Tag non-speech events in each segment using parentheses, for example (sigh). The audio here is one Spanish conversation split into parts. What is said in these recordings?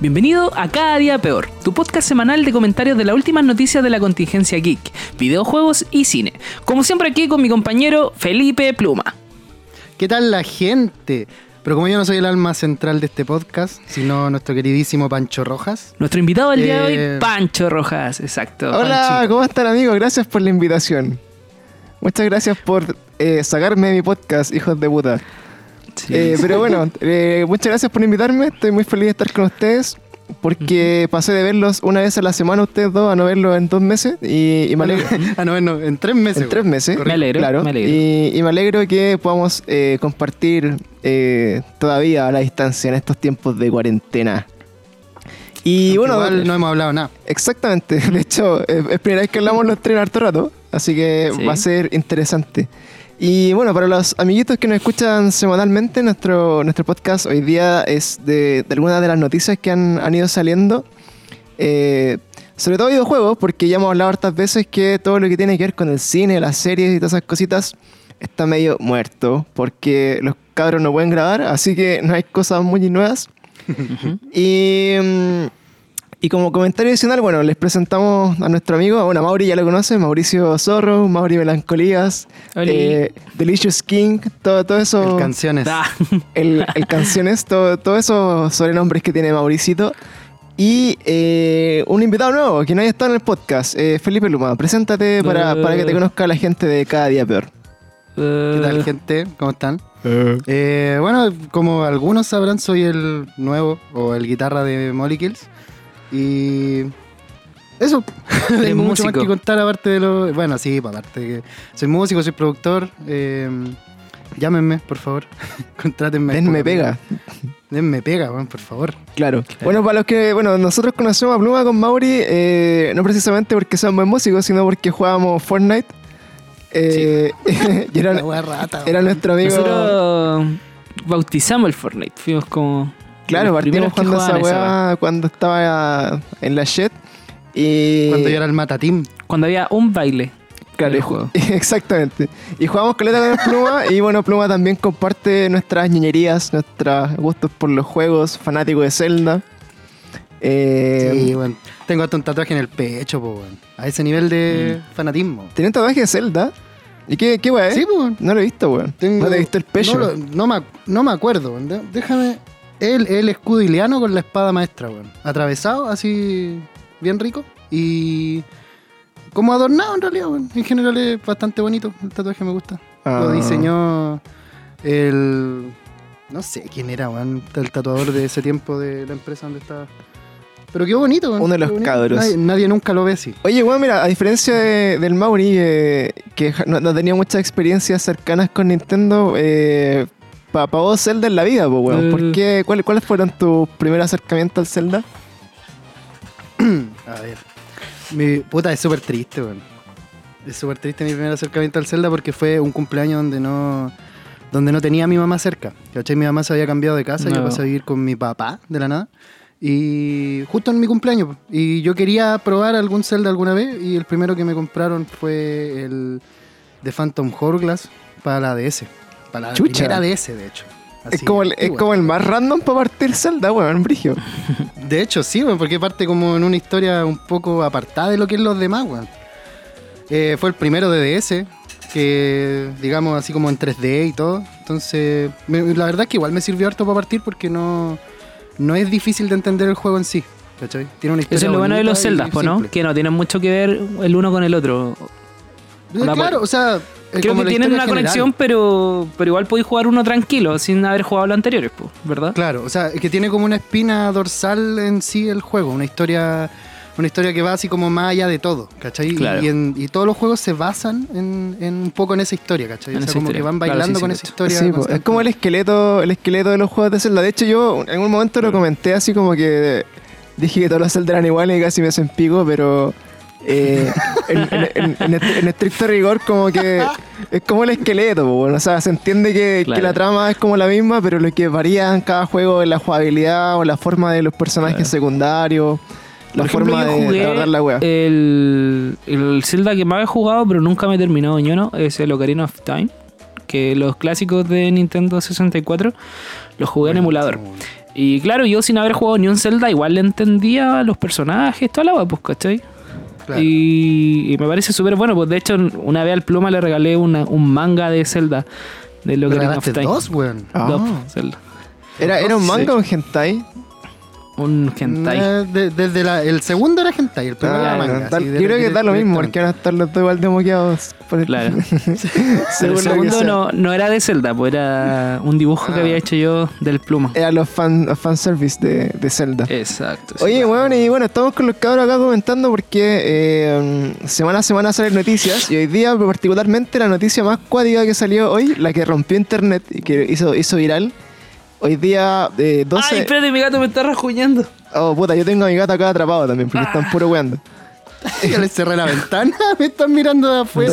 Bienvenido a Cada Día Peor, tu podcast semanal de comentarios de las últimas noticias de la contingencia geek, videojuegos y cine. Como siempre aquí con mi compañero Felipe Pluma. ¿Qué tal la gente? Pero como yo no soy el alma central de este podcast, sino nuestro queridísimo Pancho Rojas. Nuestro invitado del día de Eh, hoy, Pancho Rojas, exacto. Hola, Panchito. ¿cómo están amigos? Gracias por la invitación. Muchas gracias por eh, sacarme de mi podcast, hijos de puta. Sí. Eh, pero bueno, eh, muchas gracias por invitarme. Estoy muy feliz de estar con ustedes. Porque pasé de verlos una vez a la semana ustedes dos a no verlos en dos meses. Y, y me alegro. (laughs) ah, no, no, en tres meses. en tres meses. Me alegro, Claro. me alegro. Y, y me alegro que podamos eh, compartir eh, todavía a la distancia en estos tiempos de cuarentena. Y Aunque bueno, igual no hemos hablado nada. Exactamente. (laughs) De hecho, es, es primera vez que hablamos los tres en harto rato, así que Sí. va a ser interesante. Y bueno, para los amiguitos que nos escuchan semanalmente, nuestro, nuestro podcast hoy día es de, de algunas de las noticias que han, han ido saliendo. Eh, sobre todo videojuegos, porque ya hemos hablado hartas veces que todo lo que tiene que ver con el cine, las series y todas esas cositas está medio muerto, porque los cabros no pueden grabar, así que no hay cosas muy nuevas. (laughs) Y, mm, y como comentario adicional, bueno, les presentamos a nuestro amigo, bueno, Mauri ya lo conoce, Mauricio Zorro, Mauri Melancolías, eh, Delicious King, todo, todo eso, El canciones. Da. (laughs) el, el canciones, todo, todo eso sobrenombres que tiene Mauricito. Y eh, un invitado nuevo que no haya estado en el podcast, eh, Felipe Luma. Preséntate para, para que te conozca la gente de Cada Día Peor. ¿Qué tal, gente? ¿Cómo están? Eh, bueno, como algunos sabrán, soy el nuevo o el guitarra de Molly Kills. Y. Eso. (laughs) Tengo mucho más que contar aparte de lo. Bueno, sí, pues, aparte de que soy músico, soy productor. eh, llámenme, por favor. (laughs) Contrátenme. Denme pega. Denme pega, por favor. Claro. Bueno, para los que, bueno, nosotros conocemos a Pluma con Mauri, eh, no precisamente porque sean buen músicos, sino porque jugábamos Fortnite. Eh, (laughs) y era, rata, era nuestro amigo. Nosotros bautizamos el Fortnite, fuimos como... claro, partimos jugando esa weá cuando estaba en la Shed. Y. Cuando yo era el Matatim. Cuando había un baile. Claro, el juego. (laughs) Exactamente. Y jugamos caleta con el Pluma. y bueno, Pluma también comparte nuestras ñeñerías, nuestros gustos por los juegos, fanático de Zelda. Eh, Sí, weón. Tengo hasta un tatuaje en el pecho, po, weón. A ese nivel de Mm. fanatismo. ¿Tiene un tatuaje de Zelda? ¿Y qué, qué weá? eh? Sí, po, weón. No lo he visto, weón. Tengo- No te he visto el pecho. No, lo- no me, no me acuerdo, weón. Déjame. El, el escudo iliano con la espada maestra, weón. Atravesado, así. Bien rico. Y. Como adornado, en realidad, weón. En general es bastante bonito. El tatuaje me gusta. Ah. Lo diseñó. El. No sé quién era, weón. El tatuador de ese tiempo de la empresa donde estaba. Pero qué bonito, weón. Uno de los bonito. cabros. Nadie, nadie nunca lo ve así. Oye, weón, mira, a diferencia de- del Mauri, eh, que no, no tenía muchas experiencias cercanas con Nintendo, eh, para vos Zelda en la vida, pues, weón. ¿Por qué? ¿Cuáles, ¿Cuáles fueron tus primeros acercamientos al Zelda? (clears throat) A ver. Mi puta es súper triste, weón. Es súper triste mi primer acercamiento al Zelda porque fue un cumpleaños donde no donde no tenía a mi mamá cerca. ¿Cachai? Mi mamá se había cambiado de casa y yo No. pasé a vivir con mi papá de la nada. Y justo en mi cumpleaños. Y yo quería probar algún Zelda alguna vez y el primero que me compraron fue el de Phantom Hourglass para la DS. Para la Chucha. primera DS, de hecho. Es como, el, es igual. como el más random para partir Zelda, weón, brigio. De hecho, sí, weón, porque parte como en una historia un poco apartada de lo que es los demás, weón. Eh, fue el primero de DS, que digamos así como en 3D y todo. Entonces, me- la verdad es que igual me sirvió harto para partir porque no, no es difícil de entender el juego en sí. ¿Cachai? Tiene una historia Eso es lo bueno de los Zeldas, ¿no? Que no tienen mucho que ver el uno con el otro. Eh, claro, o sea, Creo como que la tienen una general. conexión, pero, pero igual podéis jugar uno tranquilo, sin haber jugado los anteriores, po, ¿verdad? Claro, o sea, que tiene como una espina dorsal en sí el juego, una historia una historia que va así como más allá de todo, ¿cachai? Y- Claro. Y, en- y todos los juegos se basan en, en un poco en esa historia, ¿cachai? En o sea, como historia. que van Claro, bailando sí, con sí, esa historia. Sí, es como el esqueleto, el esqueleto de los juegos de Zelda. De hecho, yo en un momento lo comenté así como que dije que todos los Zelda eran iguales y casi me hacen pico, pero eh, en, en- en- en est- en estricto rigor como que es como el esqueleto, bueno, o sea, se entiende que, Claro. que la trama es como la misma, pero lo que varía en cada juego es la jugabilidad o la forma de los personajes Claro. secundarios, la Por forma de, abordar la wea. el, el Zelda que más he jugado, pero nunca me he terminado ñono, es el Ocarina of Time. Que los clásicos de Nintendo 64 los jugué en emulador. Y claro, yo sin haber jugado ni un Zelda, igual le entendía a los personajes, toda la wea, pues, ¿cachai? Claro. Y, y me parece súper bueno, pues de hecho, una vez al Pluma le regalé una- un manga de Zelda, de lo ¿Me que dos, weón? Ah. Dos, Zelda. ¿Era, ¿Era un Sí. manga o un hentai? Un hentai. Eh, de- desde la- el segundo era hentai, el primero Ah, era no, manga. da- así, yo creo que da lo mismo, porque directamente. van a estar los dos igual de moqueados. por el- Claro. (laughs) Pero según el lo que segundo sea. no, no era de Zelda, pues era un dibujo que Ah. había hecho yo del Pluma. Era los fan, los fanservice de, de Zelda. Exacto. sí. Oye, weón, y bueno, estamos con los cabros acá comentando porque eh, semana a semana salen noticias y hoy día particularmente la noticia más cuática que salió hoy, la que rompió internet y que hizo, hizo viral, hoy día eh, 12... Ay, espérate, mi gato me está rasguñando. oh, puta, yo tengo a mi gato acá atrapado también porque están puro weando. (laughs) Ya le cerré la ventana, (laughs) me están mirando de afuera.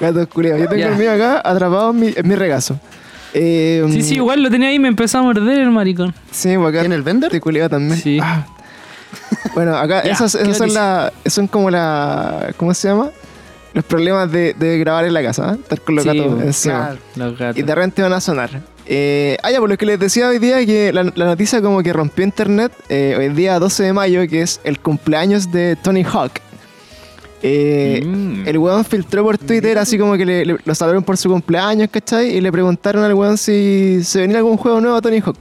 Gatos culeados. Yo tengo Ya. el mío acá atrapado en mi, en mi regazo. Eh, Sí, sí, igual lo tenía ahí y me empezó a morder el maricón. Sí, pues acá ¿Tiene el vender? Culiao también. Sí. Ah. Bueno, acá (laughs) Ya, esas, ¿qué esas son, la, son como la. ¿Cómo se llama? Los problemas de, de grabar en la casa, ¿eh? Estar con los Sí, gatos pues, encima. Claro. Los gatos. Y de repente van a sonar. Eh, ah, ya, por lo que les decía hoy día, que la, la noticia como que rompió internet, eh, hoy día 12 de mayo, que es el cumpleaños de Tony Hawk. Eh, Mm. El weón filtró por Twitter así como que le, le- lo saludaron por su cumpleaños, ¿cachai? Y le preguntaron al weón si se venía algún juego nuevo a Tony Hawk.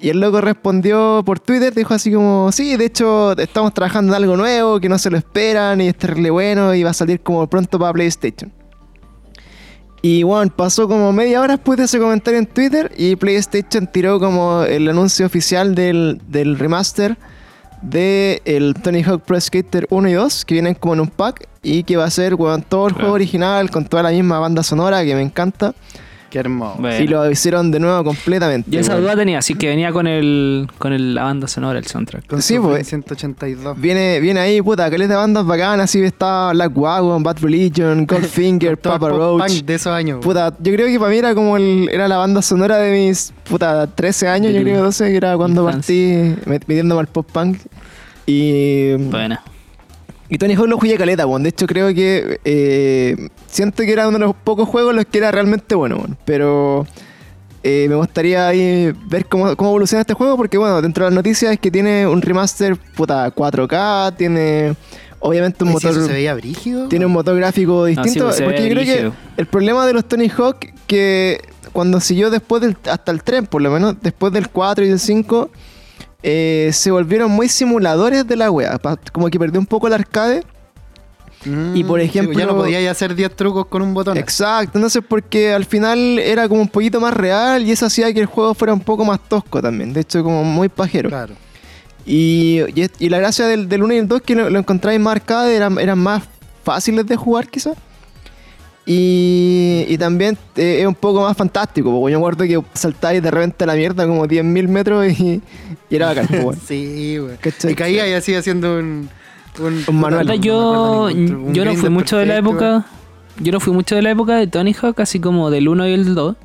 Y el loco respondió por Twitter, dijo así como, sí, de hecho estamos trabajando en algo nuevo, que no se lo esperan y es terrible bueno y va a salir como pronto para PlayStation. Y bueno, pasó como media hora después de ese comentario en Twitter y PlayStation tiró como el anuncio oficial del, del remaster de el Tony Hawk Pro Skater 1 y 2, que vienen como en un pack y que va a ser weón, todo el Claro. juego original con toda la misma banda sonora que me encanta. Qué hermoso. Bueno. Y lo hicieron de nuevo completamente. Yo esa weón. duda tenía, así que venía con el con el, la banda sonora, el soundtrack. Con Sí, pues. 182. Viene, viene ahí, puta, que les de bandas bacanas, así está Black Wagon, Bad Religion, (laughs) Goldfinger, Todo el Papa pop Roach. punk de esos años. Puta, yo creo que para mí era como el, era la banda sonora de mis, puta, 13 años, De yo creo, 12, que era cuando infancia. partí met- metiéndome al pop punk. Y, Buena. Y Tony Hawk lo jugué caleta, weón. De hecho, creo que eh, siento que era uno de los pocos juegos en los que era realmente bueno, weón. Pero eh, me gustaría ahí ver cómo, cómo evoluciona este juego, porque bueno, dentro de las noticias es que tiene un remaster, puta, 4K, tiene obviamente un Oye, si motor... eso se veía brígido. Tiene un motor gráfico distinto. pues, porque yo creo que el problema de los Tony Hawk, que cuando siguió después del, hasta el 3, por lo menos, después del 4 y del 5, eh, se volvieron muy simuladores de la wea. Como que perdió un poco el arcade. Mm, y por sí, ejemplo- ya no podía hacer 10 trucos con un botón. Exacto, entonces porque al final era como un poquito más real y eso hacía que el juego fuera un poco más tosco también. De hecho, como muy pajero. Claro. Y, y la gracia del, del 1 y el 2 que lo, lo encontráis más arcade, eran, eran más fáciles de jugar quizás. Y, y también eh, es un poco más fantástico, porque yo me acuerdo que saltáis de repente a la mierda como 10.000 metros y, y era bacán. pues, weón. (laughs) Sí, güey. Y caía y así haciendo un. Un, Un manual. yo un- yo no fui mucho de la perfecto, época. Yo no fui mucho de la época de Tony Hawk, así como del 1 y el 2.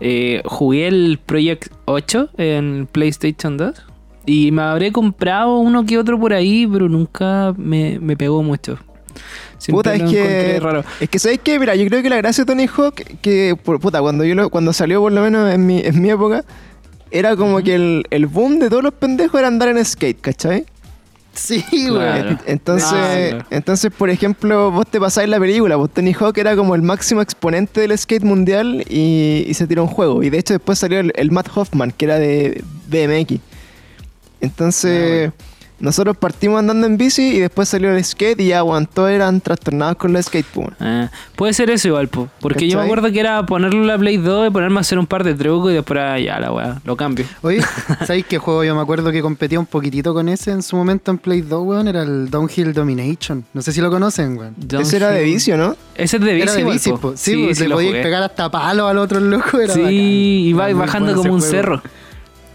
Eh, jugué el Project 8 en PlayStation 2. Y me habré comprado uno que otro por ahí, pero nunca me, me pegó mucho. Siempre Puta, es que, raro. es que sabéis que, mira, yo creo que la gracia de Tony Hawk, que puta, cuando yo lo- cuando salió por lo menos en mi, en mi época, era como que el, el boom de todos los pendejos era andar en skate, ¿cachai? Sí, güey. Claro. Entonces, Ah, claro. entonces, por ejemplo, vos te pasáis la película, vos Tony Hawk era como el máximo exponente del skate mundial y, y se tiró un juego. Y de hecho después salió el, el Matt Hoffman, que era de BMX. Entonces, nosotros partimos andando en bici y después salió el skate y ya, todos eran trastornados con los skate. Ah, puede ser eso igual, po, porque yo me acuerdo que era ponerle la Play 2 y ponerme a hacer un par de trucos y después ah, ya la weá, lo cambio. Oye, (laughs) ¿sabéis qué juego yo me acuerdo que competía un poquitito con ese en su momento en Play 2, weón? Era el Downhill Domination. No sé si lo conocen, weón. Ese era de Downhill. vicio, ¿no? Ese es de bici, Era de bici, po. po. Sí, pues, le podías pegar hasta palo al otro loco. Era Sí, bacán. Era muy bajando como un juego. cerro.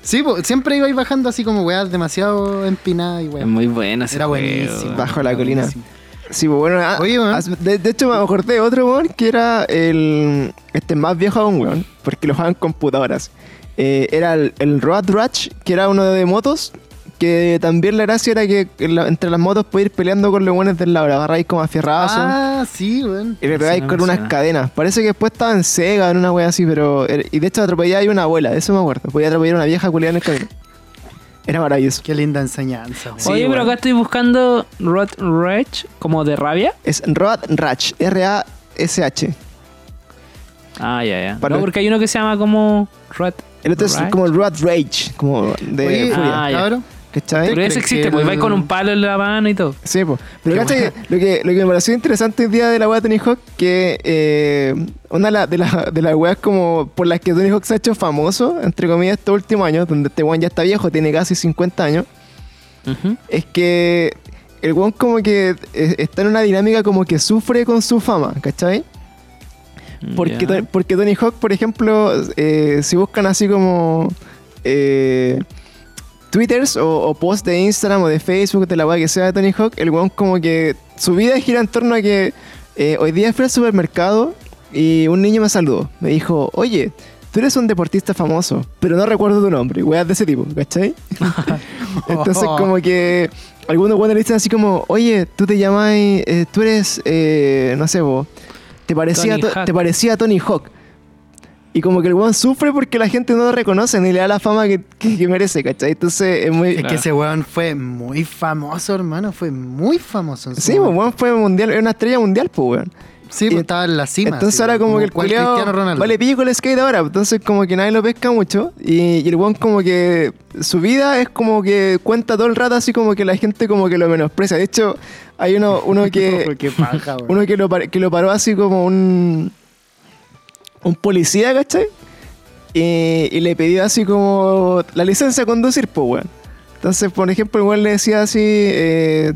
Sí, pues, siempre iba bajando así como weas demasiado empinadas y Es weas. muy bueno ese Era juego. buenísimo. Bajo la colina. buenísimo. Sí, pues bueno, ah, Oye, de, de hecho me acordé de otro weón que era el este más viejo aún, weón, porque lo jugaban en computadoras. Eh, era el, el Road Rush, que era uno de motos, Que también la gracia era que entre las motos podías ir peleando con los buenos del lado. La agarráis como aferrazo. Ah, sí, weón. y le pegáis no con unas suena. cadenas. Parece que después estaba en Sega, en una wea así, pero. era- Y de hecho atropelláis a una abuela, eso me acuerdo. Podía atropellar a una vieja culiada en el camino. Era maravilloso. Qué linda enseñanza. Sí, Oye, pero acá estoy buscando Rod Rage, como de rabia. Es Road Ratch, R-A-S-H. Ah, ya, ya. Para- No, porque hay uno que se llama como Rod El otro es Rage. como Road Rage, como de Oye, furia. Ah, ya. ¿Cachai? Pero crees existe, que pues el- vais con un palo en la mano y todo. Sí, pues. Pero ¿cachai? Lo que, lo que me pareció interesante el día de la wea de Tony Hawk, que eh, una de las de la, de las weas como por las que Tony Hawk se ha hecho famoso, entre comillas, estos últimos años, donde este weón ya está viejo, tiene casi 50 años, es que el weón como que eh, está en una dinámica como que sufre con su fama, ¿cachai? Porque, porque Tony Hawk, por ejemplo, eh, si buscan así como eh, twitters o, o posts de Instagram o de Facebook, de la weá que sea de Tony Hawk, el weón como que su vida gira en torno a que eh, hoy día fui al supermercado y un niño me saludó. Me dijo, oye, tú eres un deportista famoso, pero no recuerdo tu nombre, weas de ese tipo, ¿cachai? (laughs) (laughs) Entonces como que algunos weones le dicen así como, oye, tú te llamas, eh, tú eres, eh, no sé vos, te parecía, te parecía Tony Hawk. Y como que el weón sufre porque la gente no lo reconoce ni le da la fama que, que- que merece, ¿cachai? Entonces es muy... Es Claro. que ese weón fue muy famoso, hermano. Fue muy famoso. en su Sí, pues weón fue mundial, era una estrella mundial, pues weón. Sí, Y- pues estaba en la cima. Entonces sí, ahora como, que el cual culiao vale pico el skate ahora, entonces como que nadie lo pesca mucho y, y el weón como que su vida es como que cuenta todo el rato así como que la gente como que lo menosprecia. De hecho, hay uno, uno que (laughs) Qué paja, weón. uno que lo, que lo paró así como un un policía, ¿cachai? Y, le pidió así como la licencia a conducir, pues weón. Entonces, por ejemplo, weón le decía así, eh,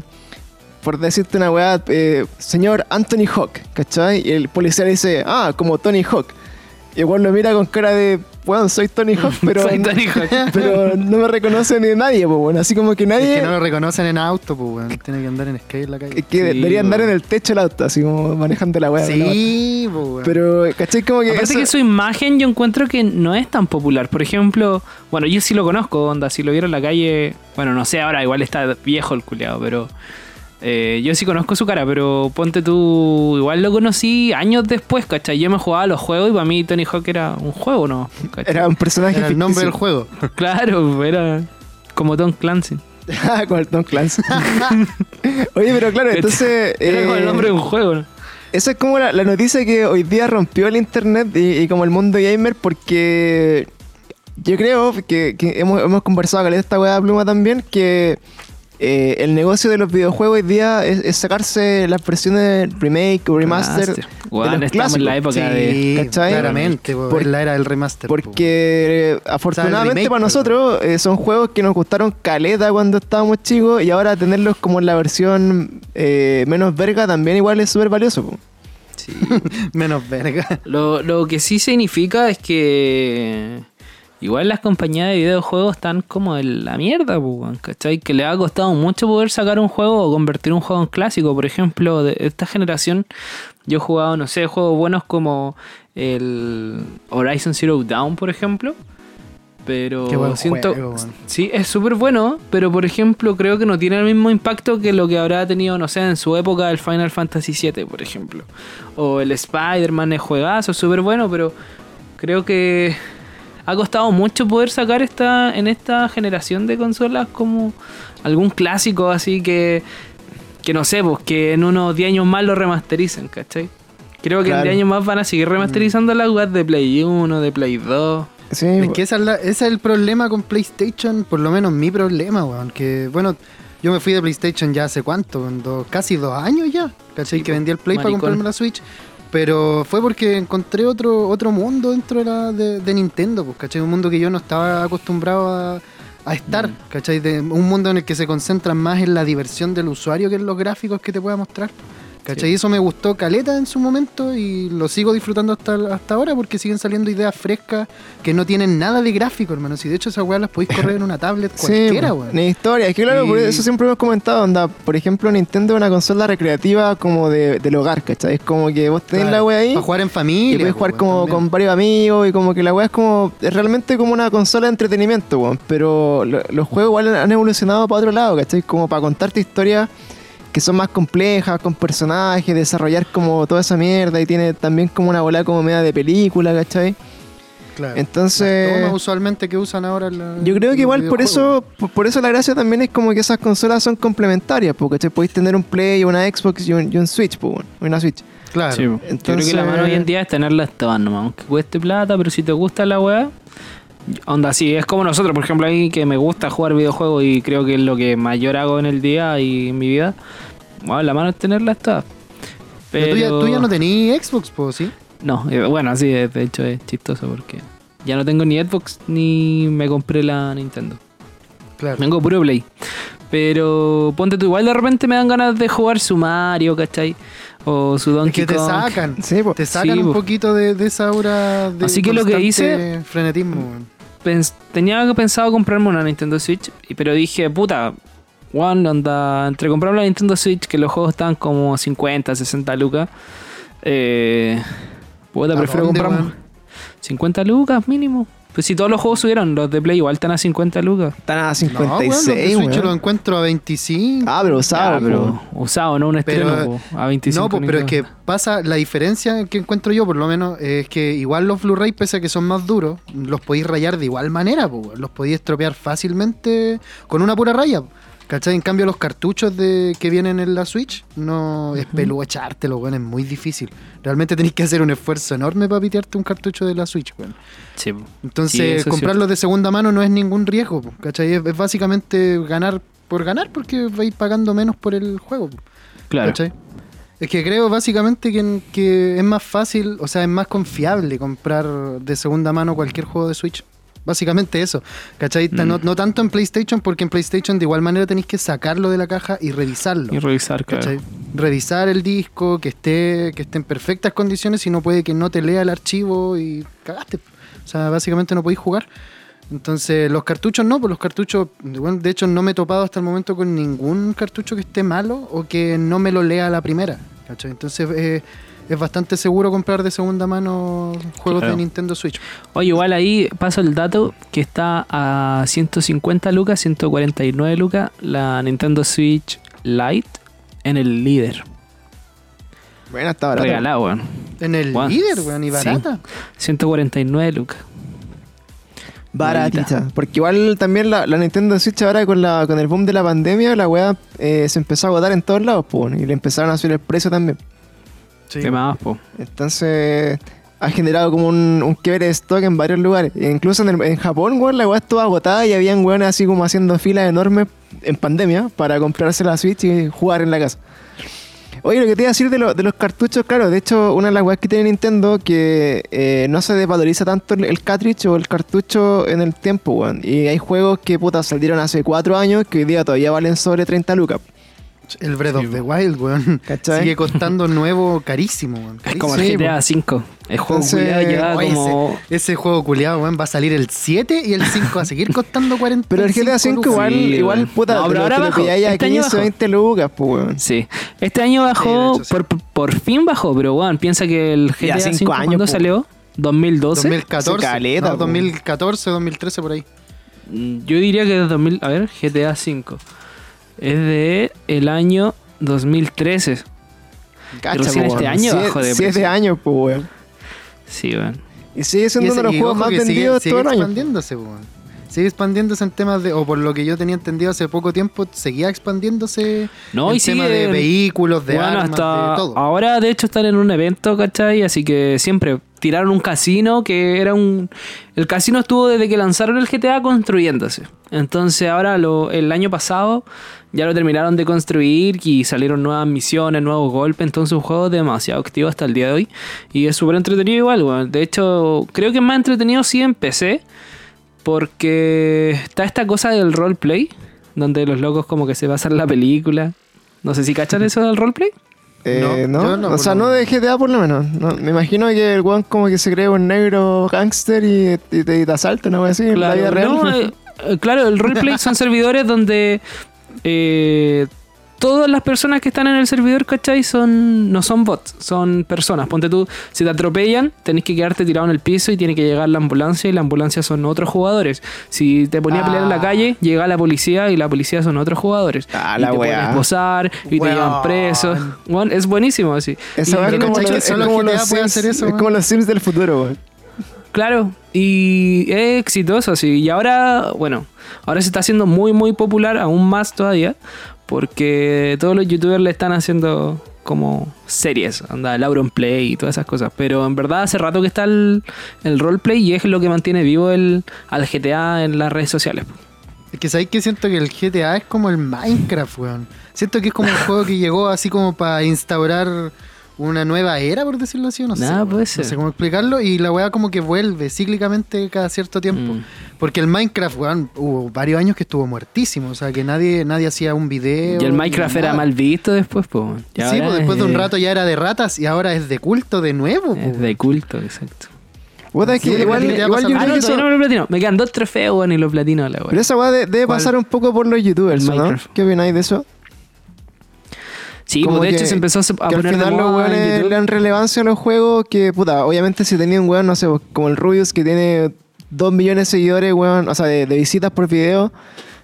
por decirte una weá, eh, señor Anthony Hawk, ¿cachai? Y el policía le dice, ah, como Tony Hawk. Y weón lo mira con cara de, weón, soy Tony Hawk, (laughs) pero, Soy Tony Hawk. (laughs) pero no me reconoce ni nadie, pues weón. Así como que Es nadie... que no lo reconocen en auto, pues, weón. Tiene que andar en skate en la calle. que- que Sí, debería andar en el techo del auto, así como manejando la weá. Sí, pues, weón. Pero, ¿cachai? Como que... Aparte eso- que su imagen yo encuentro que no es tan popular. Por ejemplo, bueno, yo sí lo conozco, onda, si lo viera en la calle, bueno, no sé, ahora igual está viejo el culeado, pero eh, yo sí conozco su cara, pero ponte tú, igual lo conocí años después, ¿cachai? Yo me jugaba a los juegos y para mí Tony Hawk era un juego, ¿no? ¿Cachai? Era un personaje Era el nombre del juego. (laughs) Claro, era como Tom Clancy. (laughs) Con el Tom Clancy. (laughs) Oye, pero claro, entonces... Era como el eh, nombre de un juego, ¿no? Esa es como la, la noticia que hoy día rompió el internet y, y como el mundo gamer porque yo creo que, que hemos, hemos conversado con esta weá de pluma también que eh, el negocio de los videojuegos hoy día es, es sacarse las versiones remake o remaster Master. de los estamos en la clásicos. época de... Sí, ¿cachai? claramente, po, Por- la era del remaster. po, Porque afortunadamente remake, para nosotros eh, son juegos que nos gustaron caleta cuando estábamos chicos y ahora tenerlos como en la versión eh, menos verga también igual es súper valioso. po. Sí. (laughs) Menos verga. Lo, lo que sí significa es que igual las compañías de videojuegos están como en la mierda, pues, ¿cachai? Que le ha costado mucho poder sacar un juego o convertir un juego en clásico. Por ejemplo, de esta generación yo he jugado, no sé, juegos buenos como el Horizon Zero Dawn, por ejemplo. Pero Qué buen siento... juego. Sí, es súper bueno, pero por ejemplo creo que no tiene el mismo impacto que lo que habrá tenido, no sé, en su época el Final Fantasy VII, por ejemplo. O el Spider-Man es juegazo, súper bueno, pero creo que ha costado mucho poder sacar esta en esta generación de consolas como algún clásico así que, que no sé, pues que en unos 10 años más lo remastericen, ¿cachai? Creo que Claro. en 10 años más van a seguir remasterizando las webs de Play 1, de Play 2. Sí, Es que esa es la- ese es el problema con PlayStation, por lo menos mi problema, weón. Que bueno, yo me fui de PlayStation ya hace cuánto, en dos- casi dos años ya. ¿Cachai? Sí, que po, vendí el Play para comprarme la Switch. Pero fue porque encontré otro, otro mundo dentro de, la- de- de Nintendo, pues, ¿cachai? Un mundo que yo no estaba acostumbrado a, a estar, Mm. ¿cachai? De, un mundo en el que se concentran más en la diversión del usuario que en los gráficos que te pueda mostrar. ¿Cachai? Y eso me gustó caleta en su momento y lo sigo disfrutando hasta, hasta ahora porque siguen saliendo ideas frescas que no tienen nada de gráfico, hermano. Si de hecho esas weas las podéis correr en una (laughs) tablet cualquiera, sí, weón. Ni historia. Es que claro, Y- por eso siempre hemos comentado, onda, por ejemplo, Nintendo es una consola recreativa como de, del hogar, ¿cachai? Es como que vos tenés la wea ahí Para jugar en y familia. puedes po, jugar como también. con varios amigos y como que la wea es como, es realmente como una consola de entretenimiento, weón. Pero lo- los juegos igual han evolucionado para otro lado, ¿cachai? Como para contarte historias que son más complejas, con personajes, desarrollar como toda esa mierda y tiene también como una bola como media de película, ¿cachai? Claro. Entonces- Las usualmente que usan ahora. la- Yo creo que igual por eso, por- por eso la gracia también es como que esas consolas son complementarias, porque podéis tener un Play, una Xbox y un, y un Switch, pues, una Switch. Claro. Sí, po. Yo creo Entonces- que la mano hoy en día es tenerlas todas nomás, aunque cueste plata, pero si te gusta la weá, onda, sí, es como nosotros, por ejemplo, a mí que me gusta jugar videojuegos y creo que es lo que mayor hago en el día y en mi vida, bueno, la mano es tenerlas todas. Pero Pero tú ya, tú ya no tenías Xbox, pues, ¿sí? No, eh, bueno, sí, de hecho es chistoso porque ya no tengo ni Xbox ni me compré la Nintendo. Claro. Tengo puro Play. Pero ponte tú, igual de repente me dan ganas de jugar su Mario, ¿cachai? O su Es Donkey que te Kong. sacan. Sí. Te sacan Sí, un po. poquito de, de esa aura de Así que lo que hice- frenetismo, tenía pensado comprarme una Nintendo Switch, y- pero dije, puta, one, onda, entre comprarme la Nintendo Switch, que los juegos estaban como 50, 60 lucas, eh, puta, ¿A prefiero dónde, comprarme weón? 50 lucas mínimo. Pues si todos los juegos subieron, los de Play igual están a 50 lucas. Están a No, weón, los de 56, Switch weón. lo encuentro a 25. Ah, pero usado, Ya, pero po. usado, no un Pero, estreno, po, a 25. no, pues, ni pero es que pasa, la diferencia que encuentro yo, por lo menos, es que igual los Blu-ray, pese a que son más duros, los podéis rayar de igual manera, weón. los podéis estropear fácilmente con una pura raya. po. ¿Cachai? En cambio, los cartuchos de, que vienen en la Switch, no es peludo echártelo, weón, es muy difícil. Realmente tenéis que hacer un esfuerzo enorme para pitearte un cartucho de la Switch, weón. Sí. Entonces, Sí, comprarlos de segunda mano no es ningún riesgo, ¿cachai? Es, es básicamente ganar por ganar porque vais pagando menos por el juego. claro. ¿Cachai? Es que creo básicamente que, que es más fácil, o sea, es más confiable comprar de segunda mano cualquier juego de Switch. Básicamente eso, ¿cachai? Ta- Mm. No, no tanto en PlayStation, porque en PlayStation de igual manera tenéis que sacarlo de la caja y revisarlo. Y revisar, claro. ¿cachai? Revisar el disco, que esté, que esté en perfectas condiciones, si no puede que no te lea el archivo y cagaste. O sea, básicamente no podéis jugar. Entonces, los cartuchos no, pues los cartuchos, bueno, de hecho no me he topado hasta el momento con ningún cartucho que esté malo o que no me lo lea a la primera. ¿cachai? Entonces, eh, es bastante seguro comprar de segunda mano juegos Claro. de Nintendo Switch. Oye, igual ahí paso el dato que está a 150 lucas, 149 lucas la Nintendo Switch Lite en el líder. Bueno, está. Regalado, weón. En el líder, weón, y Sí. barata. 149 lucas. Baratita. Porque igual también la, la Nintendo Switch ahora con, la, con el boom de la pandemia, la weá eh, se empezó a agotar en todos lados, po, y le empezaron a subir el precio también. Sí. ¿Qué más, po? Entonces ha generado como un, un quiebre de stock en varios lugares. Incluso en, el- en Japón, weón, la weá estuvo agotada y habían weones así como haciendo filas enormes en pandemia para comprarse la Switch y jugar en la casa. Oye, lo que te iba a decir de, lo- de los cartuchos, claro, de hecho, una de las weas que tiene Nintendo que eh, no se desvaloriza tanto el, el cartridge o el cartucho en el tiempo, weón. Y hay juegos que puta salieron hace cuatro años que hoy día todavía valen sobre 30 lucas. El Breath Sí, of the Wild, weón. ¿Cachai? Sigue costando nuevo carísimo, weón. Es como Sí, el GTA V. El juego Entonces, culiado como. ese, ese juego culiado, weón, va a salir el 7 y el 5 va a seguir costando 40 Pero el GTA 5 igual, Sí, igual puta, No, pero ahora bajó. a Este año 15, bajó. 20 lucas, pues, weón. Sí. Este año Sí, bajó, de hecho, sí. por, por fin bajó, pero weón, piensa que el GTA cinco V cuando po. salió, 2012. 2014, Hace caleta, no, po. 2014, 2013 por ahí. Mm, Yo diría que es 2000, a ver, GTA V. Es de el año 2013. Cacha, recién po, este weón. año bajó de Siete precio. años, pues, weón. Sí, weón. Y sigue Y siendo uno de los juegos más vendidos todo el año. expandiéndose, weón. Sigue expandiéndose en temas de, o por lo que yo tenía entendido hace poco tiempo, seguía expandiéndose No, en tema de vehículos, de Bueno, armas, hasta de todo. ahora de hecho están en un evento, ¿cachai? Así que siempre tiraron un casino que era un... El casino estuvo desde que lanzaron el GTA construyéndose. Entonces ahora lo, el año pasado ya lo terminaron de construir y salieron nuevas misiones, nuevos golpes. Entonces un juego demasiado activo hasta el día de hoy. Y es súper entretenido igual, weón. De hecho, creo que es más entretenido sí en PC. Porque está esta cosa del roleplay. Donde los locos como que se pasan la película. No sé si cachan eso del roleplay. Eh, No, no, no, o sea, no de GTA por lo menos. No, me imagino que el weón como que se cree un negro gangster y, y te, y te asalta, wea así, en la vida real. no, eh, eh, claro, el roleplay son (laughs) servidores donde eh, todas las personas que están en el servidor, ¿cachai? Son, no son bots, son personas. Ponte tú, si te atropellan, tenés que quedarte tirado en el piso y tiene que llegar la ambulancia y la ambulancia son otros jugadores. Si te ponías a pelear en la Ah. calle, llega la policía y la policía son otros jugadores. Ah, y la te pueden esposar y te llevan preso. Bueno, es buenísimo así. Y es como, ¿cachai los- Sims, hacer eso, es weón? como los Sims del futuro, weón. Claro, y es exitoso, sí. Y ahora, bueno, ahora se está haciendo muy, muy popular, aún más todavía, porque todos los youtubers le están haciendo como series, anda, Lauron Play y todas esas cosas. Pero en verdad hace rato que está el, el roleplay y es lo que mantiene vivo el, al GTA en las redes sociales. Es que sabéis que siento que el GTA es como el Minecraft, weón. Siento que es como un (laughs) juego que llegó así como para instaurar una nueva era, por decirlo así, o no sé. Nah, weón. puede No ser. sé cómo explicarlo. Y la weá como que vuelve cíclicamente cada cierto tiempo. Mm. Porque el Minecraft, weón, hubo varios años que estuvo muertísimo. O sea, que nadie, nadie hacía un video. Y el Minecraft era mal visto después, pues. Sí, pues después de un rato ya era de ratas y ahora es de culto de nuevo. po. Es de culto, exacto. Es que Sí, igual, igual pasa yo Ah, creo no, que todavía eso- no me lo platino. Me quedan dos trofeos, weón, y los platinos la Pero weón. esa weá de- debe pasar un poco por los youtubers, ¿no? Minecraft. ¿Qué opináis de eso? Sí, Como pues de hecho se empezó a que a al poner de final los moda en weones YouTube. le dan relevancia a los juegos que, puta, obviamente si tenía un weón, no sé, como el Rubius que tiene 2 millones de seguidores, weón, o sea, de, de visitas por video,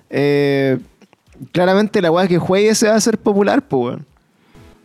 eh, claramente la weá que juegue se va a hacer popular, pues, weón.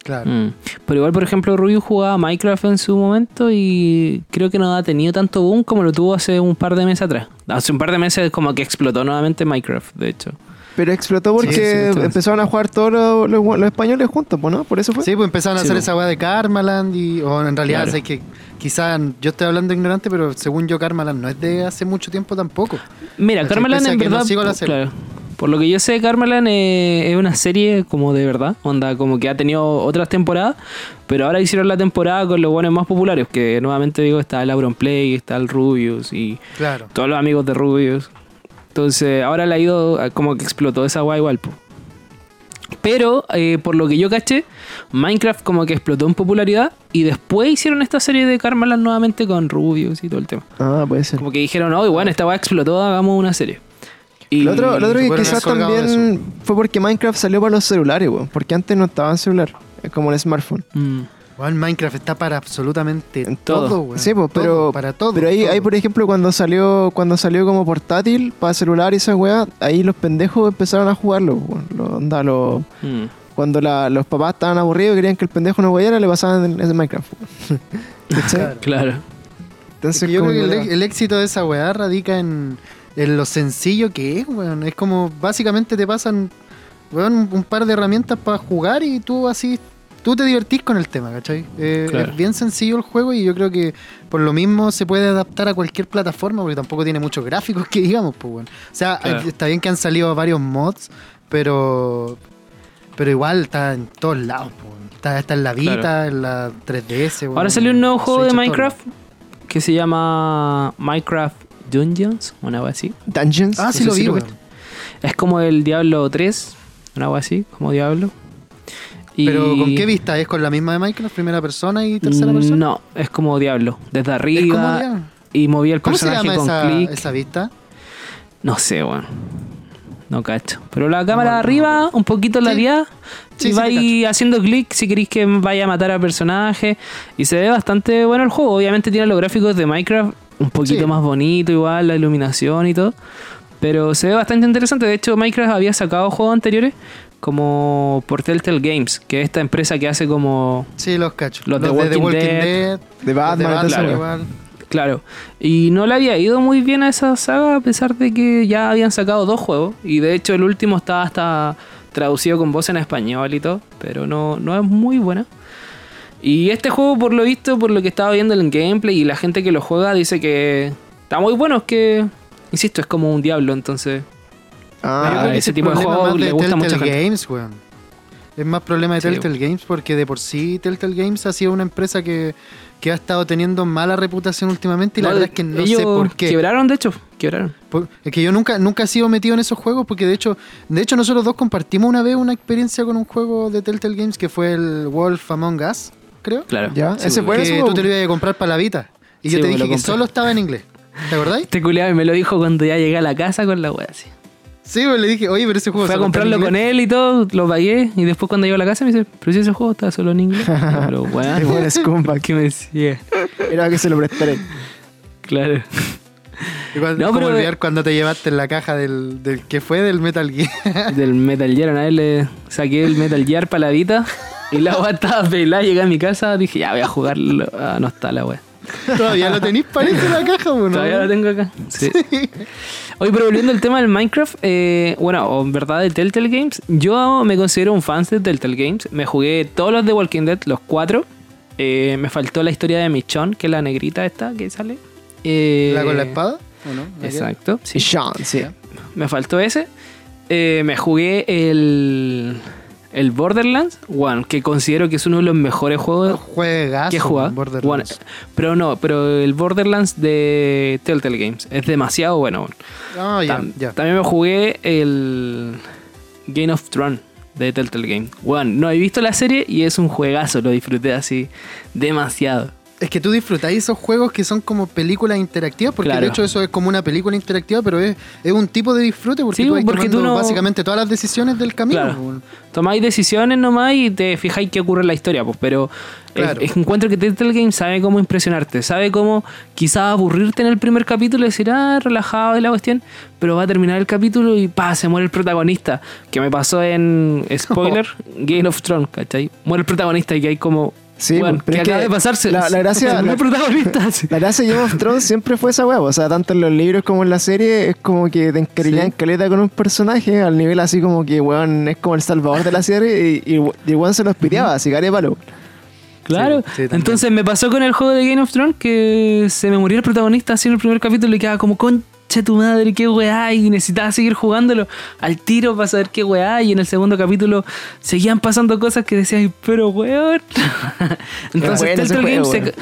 Claro. Mm. Pero igual, por ejemplo, Rubius jugaba Minecraft en su momento y creo que no ha tenido tanto boom como lo tuvo hace un par de meses atrás. Hace un par de meses como que explotó nuevamente Minecraft, de hecho. Pero explotó porque Sí, empezaron a jugar todos los, los- los españoles juntos, pues, ¿no? Por eso fue. Sí, pues empezaron a hacer po. esa weá de Karmaland y. O en realidad, Claro. sé que quizás yo estoy hablando ignorante, pero según yo, Karmaland no es de hace mucho tiempo tampoco. Mira, ¿Cachai? Carmelan Pese a en no verdad. sigo la por- serie. claro. Por lo que yo sé, Carmelan eh, es una serie como de verdad. Onda, como que ha tenido otras temporadas. Pero ahora hicieron la temporada con los buenos más populares. Que nuevamente digo, está el Auron Play, está el Rubius y Claro. todos los amigos de Rubius. Entonces, ahora le ha ido a- como que explotó esa guay igual. po. Pero, eh, por lo que yo caché, Minecraft como que explotó en popularidad y después hicieron esta serie de Carmelan nuevamente con Rubius y todo el tema. Ah, puede ser. Como que dijeron, oh, bueno, esta weá explotó, hagamos una serie. Y Lo otro, lo otro que quizás también fue porque Minecraft salió para los celulares, weón. Porque antes no estaba en celular, es como el smartphone. Mm. Weón, Minecraft está para absolutamente En todo. todo, weón. Sí, pues, Todo, pero, para todo. pero ahí, todo. ahí, por ejemplo, cuando salió cuando salió como portátil para celular y esa weá, ahí los pendejos empezaron a jugarlo. weón. Lo- onda, lo- Mm. cuando la- los papás estaban aburridos y querían que el pendejo no jugara, le pasaban el, ese Minecraft. (laughs) Claro. Claro. Entonces, Es que yo creo que que el, éxito de esa weá radica en, en lo sencillo que es, weón. Es como básicamente te pasan weón, un par de herramientas para jugar y tú así, tú te divertís con el tema, ¿cachai? Eh, Claro. Es bien sencillo el juego y yo creo que por lo mismo se puede adaptar a cualquier plataforma porque tampoco tiene muchos gráficos que digamos, pues weón. O sea, Claro. está bien que han salido varios mods, pero pero igual está en todos lados, pues, weón. Está, está en la Vita, Claro. en la 3DS, weón, Ahora salió un nuevo juego de Minecraft que se llama Minecraft Dungeons, una algo así. Dungeons. Ah, sí lo vi, viste. Es como el Diablo 3, una algo así, como Diablo. Y- Pero ¿con qué vista? ¿Es con la misma de Minecraft, primera persona y tercera persona? No, es como Diablo, desde Es como arriba y movía el ¿Cómo se personaje llama con esa, clic. esa vista? No sé, weón. No cacho. Pero la cámara No, de no. arriba, un poquito la vía. Sí, y sí, vais haciendo clic si queréis que vaya a matar al personaje. Y se ve bastante bueno el juego. Obviamente tiene los gráficos de Minecraft un poquito más bonito, igual, la iluminación y todo. Pero se ve bastante interesante. De hecho, Minecraft había sacado juegos anteriores como por Telltale Games, que es esta empresa que hace como Sí, los cacho. Los de The Walking Walking Dead. Dead. De Batman, los de Batman claro. igual. Claro. Y no le había ido muy bien a esa saga a pesar de que ya habían sacado dos juegos. Y de hecho el último estaba hasta traducido con voz en español y todo. Pero no, no es muy buena. Y este juego, por lo visto, por lo que estaba viendo en el gameplay y la gente que lo juega, dice que está muy bueno. Es que, insisto, es como un diablo. Entonces, Ah, Yo creo que ese tipo de juegos le gusta gente. Games, weón. Es más problema de Sí. Telltale Games porque de por sí Telltale Games ha sido una empresa que, que ha estado teniendo mala reputación últimamente y la no, verdad es que no ellos sé por qué. quebraron, de hecho. Quebraron. Por- Es que yo nunca, nunca he sido metido en esos juegos porque de hecho, de hecho nosotros dos compartimos una vez una experiencia con un juego de Telltale Games que fue el Wolf Among Us, creo. Claro. ¿Ya? Sí, Ese fue- que eso- tú te lo ibas a comprar para la Vita. Y Sí, yo te dije que solo estaba en inglés. ¿Te acordáis? Este culiado me lo dijo cuando ya llegué a la casa con la wea así. Sí, pues le dije, oye, pero ese juego Fui a comprarlo con él y todo, lo pagué. Y después cuando llego a la casa me dice, pero si ese juego está solo en inglés. (laughs) Pero Qué weón. buen scumbag. (laughs) ¿Qué me decía? Era que se lo prestaré. Claro. Igual, No, pero- olvidar cuando te llevaste en la caja del, del que fue del Metal Gear. (laughs) Del Metal Gear, una vez le saqué el Metal Gear para la Vita. Y la wea estaba pelada, llegué a mi casa, dije, ya voy a jugarlo. Ah, no está la wea. Todavía lo tenéis parece en la caja, ¿o ¿no? Todavía lo tengo acá. Sí. Oye, pero volviendo al tema del Minecraft, eh, bueno, o en verdad de Telltale Games, yo me considero un fan de Telltale Games. Me jugué todos los de Walking Dead, los cuatro. Eh, me faltó la historia de Michonne, que es la negrita esta que sale. Eh, ¿La con la espada? ¿O no? ¿La que- Exacto. Sí, Sean, sí. Me faltó ese. Me jugué el, el Borderlands, One, que considero que es uno de los mejores juegos Juegazo. que jugado. Borderlands. One. pero no, pero el Borderlands de Telltale Games es demasiado bueno. bueno. Ah, Tam- ya. También me jugué el Game of Thrones de Telltale Games. One, no he visto la serie y es un juegazo, lo disfruté así demasiado. Es que tú disfrutáis esos juegos que son como películas interactivas, porque Claro. de hecho eso es como una película interactiva, pero es, es un tipo de disfrute porque Sí, tú vas porque tú no- básicamente todas las decisiones del camino. Claro. pues. Tomáis decisiones nomás y te fijáis qué ocurre en la historia, pues, pero Claro. es- es- encuentro que Telltale Games sabe cómo impresionarte, sabe cómo quizás aburrirte en el primer capítulo y decir, ah, relajado y la cuestión, pero va a terminar el capítulo y pa, se muere el protagonista, que me pasó en (laughs) spoiler, Game of Thrones, ¿cachai? Muere el protagonista y que hay como, Sí, bueno, pero que es que acaba de pasarse. la- la gracia- (laughs) la- el protagonista. sí. La gracia de Game of Thrones siempre fue esa hueá, o sea, tanto en los libros como en la serie, es como que te encariñan Sí. caleta con un personaje al nivel así como que, weón, es como el salvador de la serie y, y, y weón se los piteaba, así que palo. Claro, Sí, sí, también. entonces me pasó con el juego de Game of Thrones que se me murió el protagonista así en el primer capítulo y quedaba como concha tu madre, qué weá, y necesitaba seguir jugándolo al tiro para saber qué weá, y en el segundo capítulo seguían pasando cosas que decías, pero weón. (laughs) entonces bueno Telltale Games se-.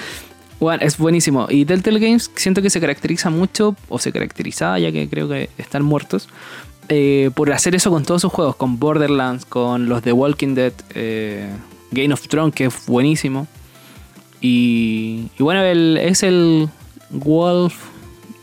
Bueno, es buenísimo. Y Telltale Games siento que se caracteriza mucho, o se caracterizaba, ya que creo que están muertos, eh, por hacer eso con todos sus juegos, con Borderlands, con los de Walking Dead, eh, Game of Thrones, que es buenísimo. Y, y bueno, el, es el Wolf.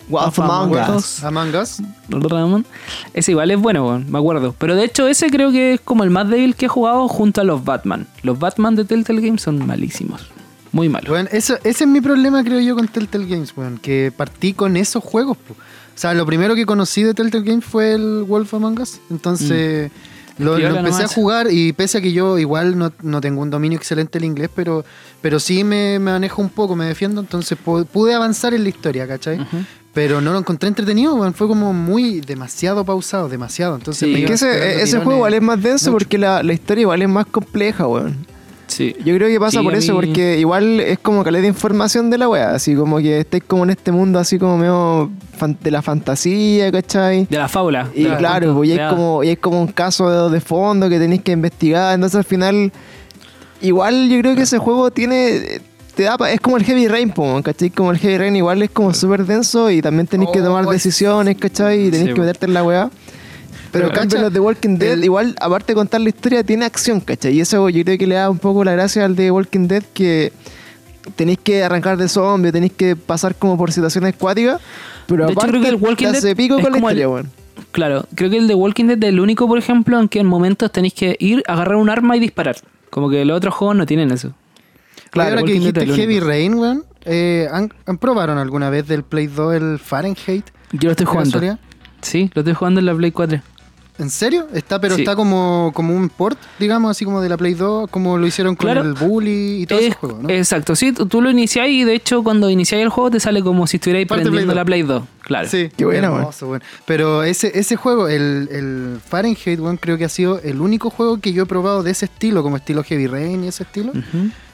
Wolf of Among Among Us. Us. Among Us. Ramon. Ese igual es bueno, weón, me acuerdo. Pero de hecho, ese creo que es como el más débil que he jugado junto a los Batman. Los Batman de Telltale Games son malísimos. Muy malos. Bueno, eso, ese es mi problema, creo yo, con Telltale Games, weón, que partí con esos juegos. po. O sea, lo primero que conocí de Telltale Games fue el Wolf Among Us. Entonces, lo, lo Mm. Piola empecé nomás. a jugar y pese a que yo igual no, no tengo un dominio excelente del inglés, pero, pero sí me, me manejo un poco, me defiendo, entonces pu- pude avanzar en la historia, ¿cachai? Pero no lo encontré entretenido, weón, fue como muy demasiado pausado, demasiado. Entonces Sí. Es iba que ese, juego igual es más denso mucho. porque la, la historia igual es más compleja, weón. Sí. Yo creo que pasa Sí, por eso, mí- porque igual es como caleta de información de la wea, así como que estáis como en este mundo así como medio de la fantasía, ¿cachai? De la fábula. Y la claro, pues, y creada. como, y hay como un caso de, de fondo que tenéis que investigar. Entonces al final, igual yo creo que ese juego tiene. Te da, pa- es como el Heavy Rain, po, ¿cachai? Como el Heavy Rain igual es como súper denso y también tenéis que Oh, tomar es- decisiones, ¿cachai? Y tenéis Sí, que meterte en la weá. Pero, Pero, en los de Walking Dead, el- igual, aparte de contar la historia, tiene acción, ¿cachai? Y eso yo creo que le da un poco la gracia al de Walking Dead que tenéis que arrancar de zombies, tenéis que pasar como por situaciones acuáticas. Pero De hecho, aparte creo que el Walking te Dead hace pico es con la como el- historia, weón. Claro, creo que el de Walking Dead es el único, por ejemplo, en que en momentos tenéis que ir, agarrar un arma y disparar. Como que los otros juegos no tienen eso. Claro, ahora que dijiste Heavy. Rain, weón, eh, ¿han, han probaron alguna vez del Play 2 el Fahrenheit? Yo lo estoy ¿De jugando. Sí, lo estoy jugando en la Play 4. ¿En serio? Está, pero Sí. está como, como un port, digamos, así como de la Play 2, como lo hicieron con Claro. el Bully y todo Es- ese juego, ¿no? Exacto, sí, tú, tú lo iniciáis y de hecho cuando iniciáis el juego te sale como si estuvierais prendiendo Play 2. la Play 2. Claro. Sí, Qué buena, weón. hermoso, weón. Pero ese, ese juego, el, el Fahrenheit, weón, creo que ha sido el único juego que yo he probado de ese estilo, como estilo Heavy Rain y ese estilo,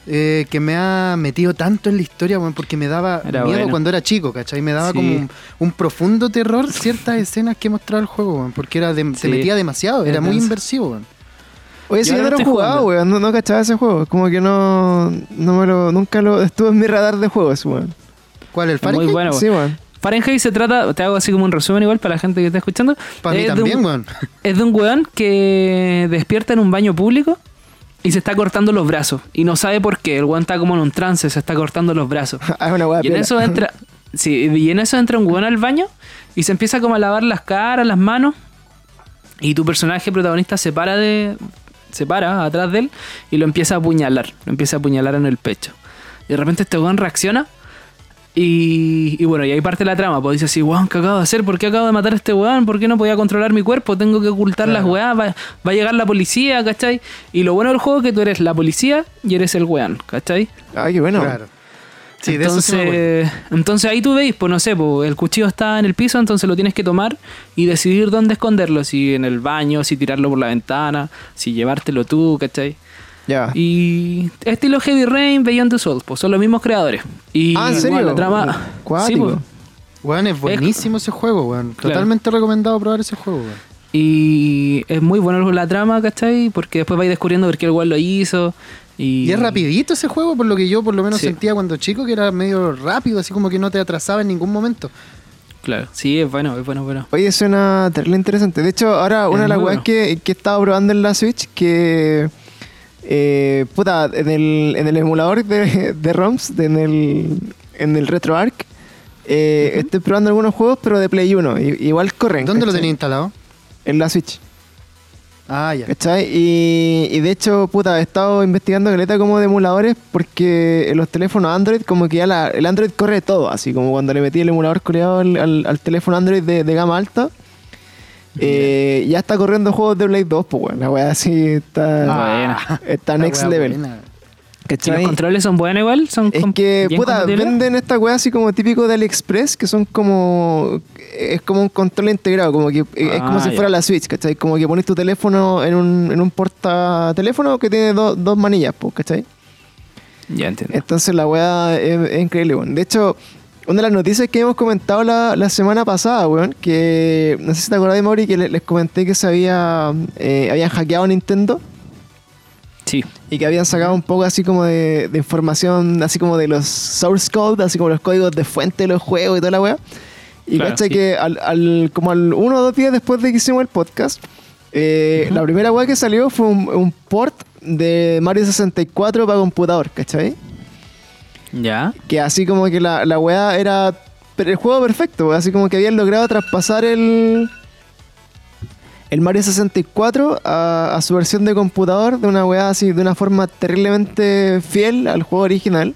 eh, que me ha metido tanto en la historia, weón, porque me daba Era miedo bueno. cuando era chico, ¿cachai? Me daba Sí. como un, un profundo terror ciertas (laughs) escenas que mostraba el juego, weón, porque era de- Sí. te metía demasiado, era muy inversivo, weón. Oye, si yo no lo he jugado, weón, no, no cachaba ese juego. Como que no, no me lo, nunca lo estuvo en mi radar de juegos, weón. ¿Cuál, el Es muy Fahrenheit? bueno. Sí, weón. Fahrenheit se trata, te hago así como un resumen igual para la gente que está escuchando. Para mí Es de también, un- weón. Es de un weón que despierta en un baño público y se está cortando los brazos. Y no sabe por qué. El weón está como en un trance, se está cortando los brazos. (laughs) Ah, es una weá Y en eso entra. (laughs) Sí, y en eso entra un weón al baño y se empieza como a lavar las caras, las manos. Y tu personaje protagonista se para de. se para atrás de él y lo empieza a apuñalar. Lo empieza a apuñalar en el pecho. Y de repente este weón reacciona. Y, y bueno, y ahí parte la trama. Pues dice así, weón, ¿qué acabo de hacer? ¿Por qué acabo de matar a este weón? ¿Por qué no podía controlar mi cuerpo? Tengo que ocultar las weas. Va, va a llegar la policía, ¿cachai? Y lo bueno del juego es que tú eres la policía y eres el weón, ¿cachai? Ah, qué bueno. Claro. Sí, de eso sí me acuerdo. entonces, entonces ahí tú veis, pues no sé, pues el cuchillo está en el piso, entonces lo tienes que tomar y decidir dónde esconderlo, si en el baño, si tirarlo por la ventana, si llevártelo tú, ¿cachai? Ya. Y estilo Heavy Rain, Beyond the Souls, pues son los mismos creadores. Y Ah, ¿en serio? la trama... Cuático. pues. Weón, es buenísimo ese juego, weón. Claro. Totalmente recomendado probar ese juego, weón. Y es muy bueno la trama, ¿cachai? Porque después vais descubriendo por qué el weón lo hizo. Y, Y es rapidito ese juego, por lo que yo por lo menos Sí. sentía cuando chico, que era medio rápido, así como que no te atrasaba en ningún momento. Claro, sí, es bueno, es bueno, bueno. Oye, suena terrible interesante. De hecho, ahora una de las weas bueno. que, que he estado probando en la Switch, que. Eh, puta, en el, en el emulador de, de ROMs, de- en, el, en el RetroArch, eh, estoy probando algunos juegos, pero de Play 1. y- igual corren. ¿Dónde lo tenía instalado? En la Switch. Ah, ya. ¿Cachai? Y, y de hecho, puta, he estado investigando caleta como de emuladores porque en los teléfonos Android, como que ya la- el Android corre todo, así como cuando le metí el emulador coreado al, al- al teléfono Android de, de gama alta. Eh, ya está corriendo juegos de Play 2, pues bueno, la weá así está, Buena. está La next level. buena. ¿Y los controles son buenos igual? ¿Son Es que, puta, venden esta weá así como típico de AliExpress, que son como. Es como un control integrado, como que es como Ah, si fuera la Switch, ¿cachai? Como que pones tu teléfono en un, en un porta teléfono que tiene do- dos manillas, pues, ¿cachai? Ya entiendo. Entonces la weá es, es increíble, weón. De hecho, una de las noticias que hemos comentado la, la semana pasada, weón, que no sé si te acordás, Mauri, que le- les comenté que se había. eh, habían hackeado Nintendo. Sí. Y que habían sacado un poco así como de, de información, así como de los source code, así como los códigos de fuente de los juegos y toda la weá. Y Claro, sí. que al, al- como al uno o dos días después de que hicimos el podcast, eh, la primera weá que salió fue un, un port de Mario 64 para computador, ¿cachai? Ya. Que así como que la, la weá era el juego perfecto, weá, así como que habían logrado traspasar el el Mario 64 a, a su versión de computador de una weá así, de una forma terriblemente fiel al juego original.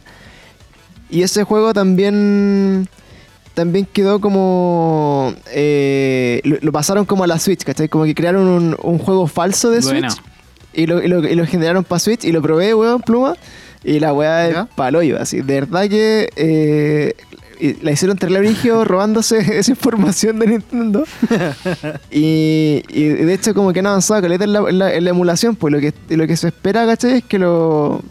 Y ese juego también también quedó como eh, lo, lo pasaron como a la Switch, ¿cachai? Como que crearon un, un juego falso de Bueno. Switch y lo, y lo- y lo generaron para Switch y lo probé, weón, pluma. Y la weá es paloyo, así. De verdad que eh, la hicieron terrible brigio (laughs) robándose (laughs) esa información de Nintendo. (laughs) y, y de hecho, como que han avanzado caleta en la, en la- en la emulación, pues lo que, lo que se espera, ¿cachai? Es que lo.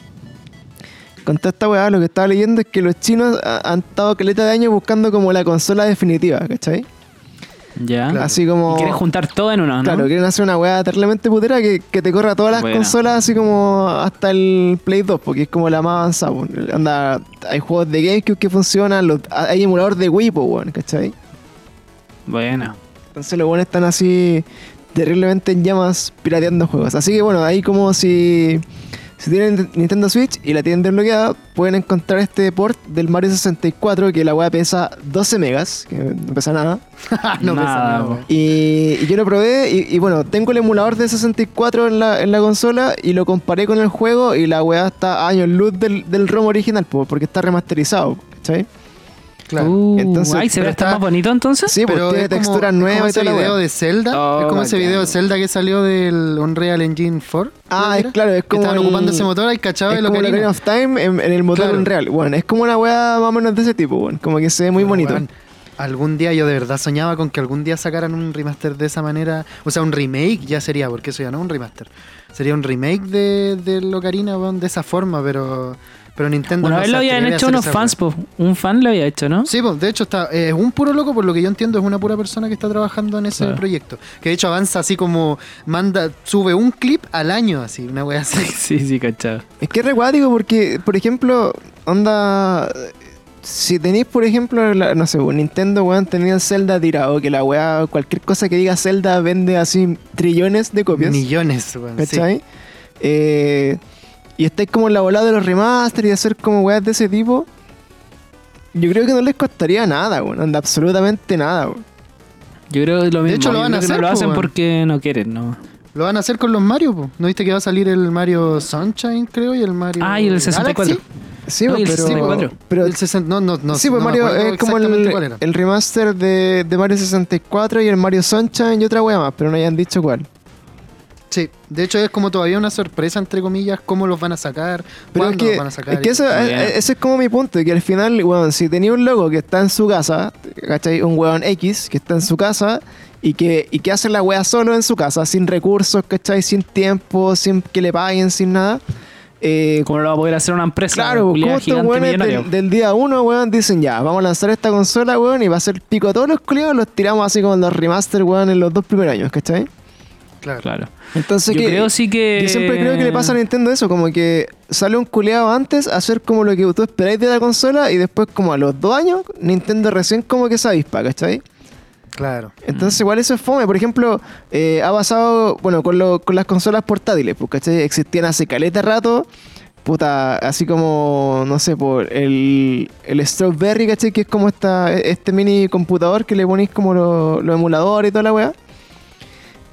Con toda esta weá, lo que estaba leyendo es que los chinos ha- han estado caleta de años buscando como la consola definitiva, ¿cachai? Ya. Claro. Así como. Y quieres juntar todo en uno, ¿no? Claro, quieren hacer una weá terriblemente putera que, que te corra todas las Buena. consolas así como hasta el Play 2, porque es como la más avanzada. Anda, hay juegos de GameCube que funcionan, los- hay emulador de Wii, po, weón, ¿cachai? Bueno. Entonces los buenos están así terriblemente en llamas pirateando juegos. Así que bueno, ahí como si, si tienen Nintendo Switch y la tienen desbloqueada, pueden encontrar este port del Mario 64 que la weá pesa 12 megas, que no pesa nada. (laughs) no pesa Nada. Y, y yo lo probé y, y bueno, tengo el emulador de 64 en la, en la consola y lo comparé con el juego y la weá está a años luz del, del ROM original, po, porque está remasterizado, ¿cachai? Claro. Uh, Entonces, ay, ¿se ve está- más bonito entonces? Sí, Pero tiene es como- texturas es como nuevas y video de Zelda. Oh, es como ese video de Zelda que salió del Unreal Engine 4. Ah, es claro, es era, que como estaban el- ocupando ese motor al cachado lo como que Ocarina of Time en, en el motor Claro. Unreal. Bueno, es como una weá más o menos de ese tipo, bueno, como que se ve muy bonito. Algún día yo de verdad soñaba con que algún día sacaran un remaster de esa manera. O sea, un remake ya sería, porque eso ya no es un remaster. Sería un remake de, de Ocarina weón, de esa forma, pero, pero Nintendo Una no vez lo habían hecho unos fans, po. Un fan lo había hecho, ¿no? Sí, pues, de hecho está, eh, es un puro loco, por lo que yo entiendo, es una pura persona que está trabajando en ese Claro. proyecto. Que de hecho avanza así como manda, sube un clip al año, así, una wea así. (laughs) Sí, sí, cachado. Es que es re cuático porque, por ejemplo, onda. si tenéis, por ejemplo, la- no sé, Nintendo, weón, tenía Zelda tirado, que la weá, cualquier cosa que diga Zelda vende así trillones de copias. Millones, weón. sí. ¿Cachai? Eh, y estáis como en la volada de los remaster y hacer como weas de ese tipo. Yo creo que no les costaría nada, weón. Anda absolutamente nada, weón. Yo creo que lo mismo. hecho, lo van a hacer, no lo hacen porque no quieren, ¿no? Lo van a hacer con los Mario, po. ¿no viste que va a salir el Mario Sunshine, creo, y el Mario Ah, y el 64. Galaxy? Sí, No, el pero. 64. pero el 60, no, no, no. sí, pues no Mario es como el, el remaster de, de Mario 64 y el Mario Sunshine y otra wea más, pero no hayan dicho cuál. Sí, de hecho es como todavía una sorpresa, entre comillas, cómo los van a sacar, Pero es que, los van a sacar. es que eso, eh, ese es como mi punto, que al final, weón, si tenía un logo que está en su casa, ¿cachai? Un weón X que está en su casa y que, y que hace la wea solo en su casa, sin recursos, ¿cachai? Sin tiempo, sin que le paguen, sin nada. Eh, ¿Cómo lo va a poder hacer una empresa? Claro, culiada como estos gigante weones del día uno, weón, dicen ya, vamos a lanzar esta consola, weón, y va a ser pico a todos los culiados, los tiramos así como los remaster, weón, en los dos primeros años, ¿cachai? Claro. Claro. Entonces, Yo que, creo sí que. yo siempre creo que le pasa a Nintendo eso, como que sale un culeado antes a hacer como lo que tú esperáis de la consola y después como a los dos años, Nintendo recién como que se avispa, ¿cachai? Claro. Entonces igual eso es fome. Por ejemplo, eh, ha pasado, bueno, con, lo- con las consolas portátiles, pues, ¿cachai? Existían hace caleta rato, puta, así como, no sé, por el, el Strawberry, ¿cachai? Que es como esta, este mini computador que le ponéis como los los emuladores y toda la weá.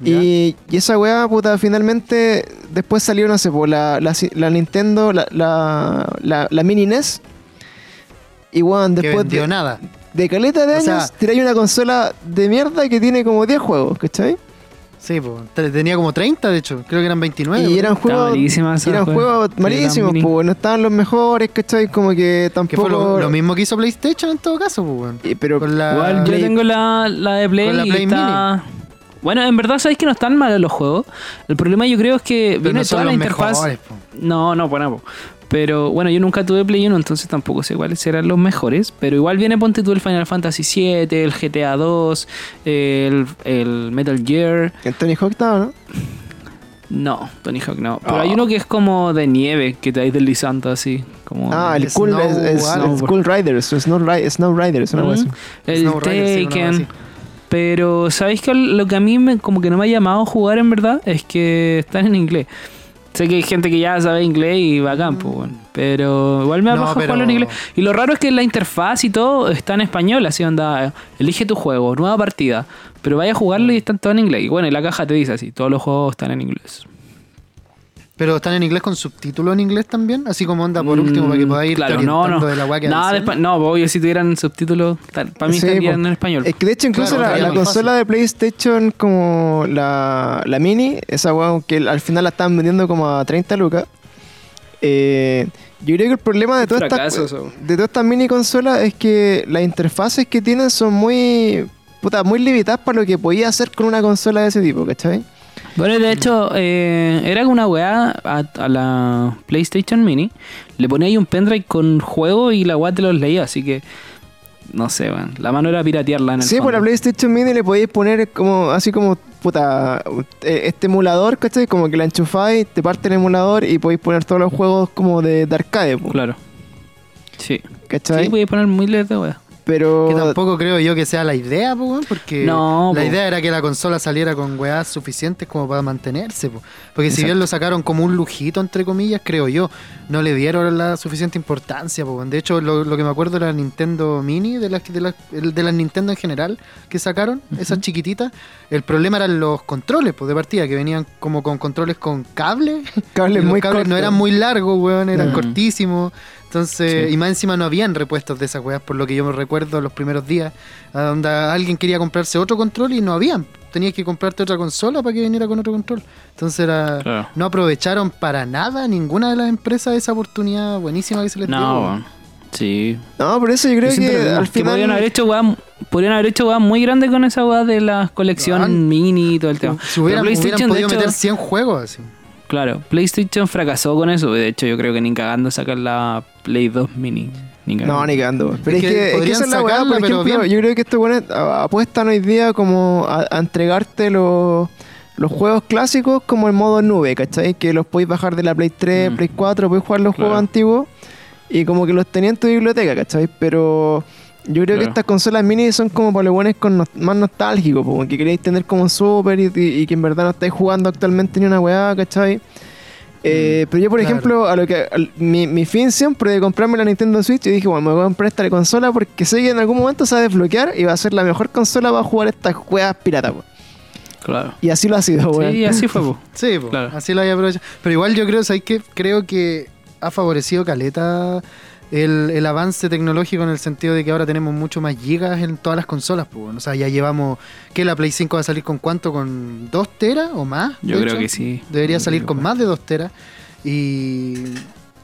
Y, y esa weá, puta, finalmente después salió, no sé, por la, la, la Nintendo, la, la, la, la mini NES. Y weón, que después de, nada. de caleta de O años, tiráis una consola de mierda que tiene como 10 juegos, ¿cachai? Sí, pues. Tenía como 30, de hecho. Creo que eran 29. y eran juegos, eran juegos Que malísimos, mini. pues no estaban los mejores, ¿cachai? Como que Que tampoco... fue lo, lo mismo que hizo PlayStation en todo caso, pues, pero Con la- Igual yo Play- tengo la, la de Play, Con la y Play está... Bueno, en verdad sabéis que no están malos los juegos. El problema yo creo es que Pero viene no son toda la los interfaz. mejores. No, no, bueno, po. Pero bueno, yo nunca tuve Play 1, entonces tampoco sé cuáles serán los mejores. Pero igual viene, ponte tú el Final Fantasy VII, el GTA 2, el, el Metal Gear. En Tony Hawk estaba, ¿no? No, Tony Hawk no. Pero Ah. hay uno que es como de nieve, que te vais deslizando así. Como Ah, el Snow Cool, es, es- Cool Riders, o Snow, Ri- Snow Riders, una así. el Snow Rider, sí, una Taken. Pero, ¿sabéis que lo que a mí me, como que no me ha llamado a jugar en verdad? Es que están en inglés. Sé que hay gente que ya sabe inglés y bacán, pues, bueno. Pero igual me da No, paja pero- jugarlo en inglés. Y lo raro es que la interfaz y todo está en español, así onda, elige tu juego, nueva partida. Pero vaya a jugarlo y están todos en inglés. Y bueno, y la caja te dice así, todos los juegos están en inglés. Pero están en inglés con subtítulos en inglés también, así como onda por último para que podáis ir Mm, claro, no, no. de la weá que Nada de no, obvio, si tuvieran subtítulos, para mí Sí, estarían en español. Es que de hecho incluso Claro, la, consola de PlayStation como la, la mini, esa weá que al final la están vendiendo como a 30 lucas. eh, yo creo que el problema de todas estas de todas estas mini consolas es que las interfaces que tienen son muy puta, muy limitadas para lo que podía hacer con una consola de ese tipo, ¿cachai? Bueno, de hecho, eh, era una weá a, a la PlayStation Mini. Le ponía ahí un pendrive con juego y la weá te los leía, así que. No sé, weón. La mano era piratearla en el Sí, por la fondo. PlayStation Mini le podéis poner como así como puta eh, este emulador, ¿cachai? Como que la enchufáis, te parte el emulador y podéis poner todos los juegos como de, de arcade, po, Claro. Sí. ¿cachai? Sí, podía poner miles de weas. Pero Que tampoco creo yo que sea la idea, po, porque No, la po. idea era que la consola saliera con weas suficientes como para mantenerse. po. Porque si bien lo sacaron como un lujito, entre comillas, creo yo, no le dieron la suficiente importancia. De hecho, lo, lo que me acuerdo de la Nintendo Mini, de las de las el- de las Nintendo en general que sacaron, esas chiquititas, el problema eran los controles de partida, que venían como con controles con cable. cables muy cables no cortos. eran muy largos, weón, eran cortísimos. Entonces, Sí. y más encima no habían repuestos de esas weas, por lo que yo me recuerdo los primeros días, a donde alguien quería comprarse otro control y no habían. Tenías que comprarte otra consola para que viniera con otro control. Entonces era, Claro. no aprovecharon para nada ninguna de las empresas esa oportunidad buenísima que se les dio. No. Sí. No, por eso yo creo Yo que al que podrían haber hecho weas, podrían haber hecho weas muy grandes con esa wea de la colección Ah. mini y todo el tema. Si hubieran, podido hecho, meter 100 juegos así. Claro, PlayStation fracasó con eso. De hecho, yo creo que ni cagando sacan la Play 2 mini. Ni No, ni cagando. Pero es, que que, es que podrían esa es la weá, sacarla, por pero ejemplo, bien. yo creo que estos buenos apuestan hoy día como a, a entregarte los, los juegos clásicos como en modo nube, ¿cachai? Que los podéis bajar de la Play 3, Mm. Play 4, podéis jugar los Claro. juegos antiguos. y como que los tenía en tu biblioteca, ¿cachai? Pero yo creo que Claro. estas consolas mini son como para los buenos con nos- más nostálgicos, po, que queréis tener como super y, y- y que en verdad no estáis jugando actualmente ni una weá, ¿cachai? Eh, pero yo, por claro. ejemplo, a lo que al- mi, mi fin siempre de comprarme la Nintendo Switch, yo dije, bueno, me voy a comprar esta consola porque sé que en algún momento se va a desbloquear y va a ser la mejor consola para jugar estas juegas piratas, po. Claro. Y así lo ha sido, weón. Sí, así fue, po. (laughs) Sí, po, Claro. así lo había aprovechado. Pero igual yo creo, ¿sabes qué? Creo que ha favorecido Caleta el, el avance tecnológico en el sentido de que ahora tenemos mucho más gigas en todas las consolas. Pues, bueno. O sea, ya llevamos, ¿qué? ¿La Play 5 va a salir con cuánto? ¿Con 2 teras o más? Yo creo hecho? que sí. Debería salir con más de 2 teras. Y,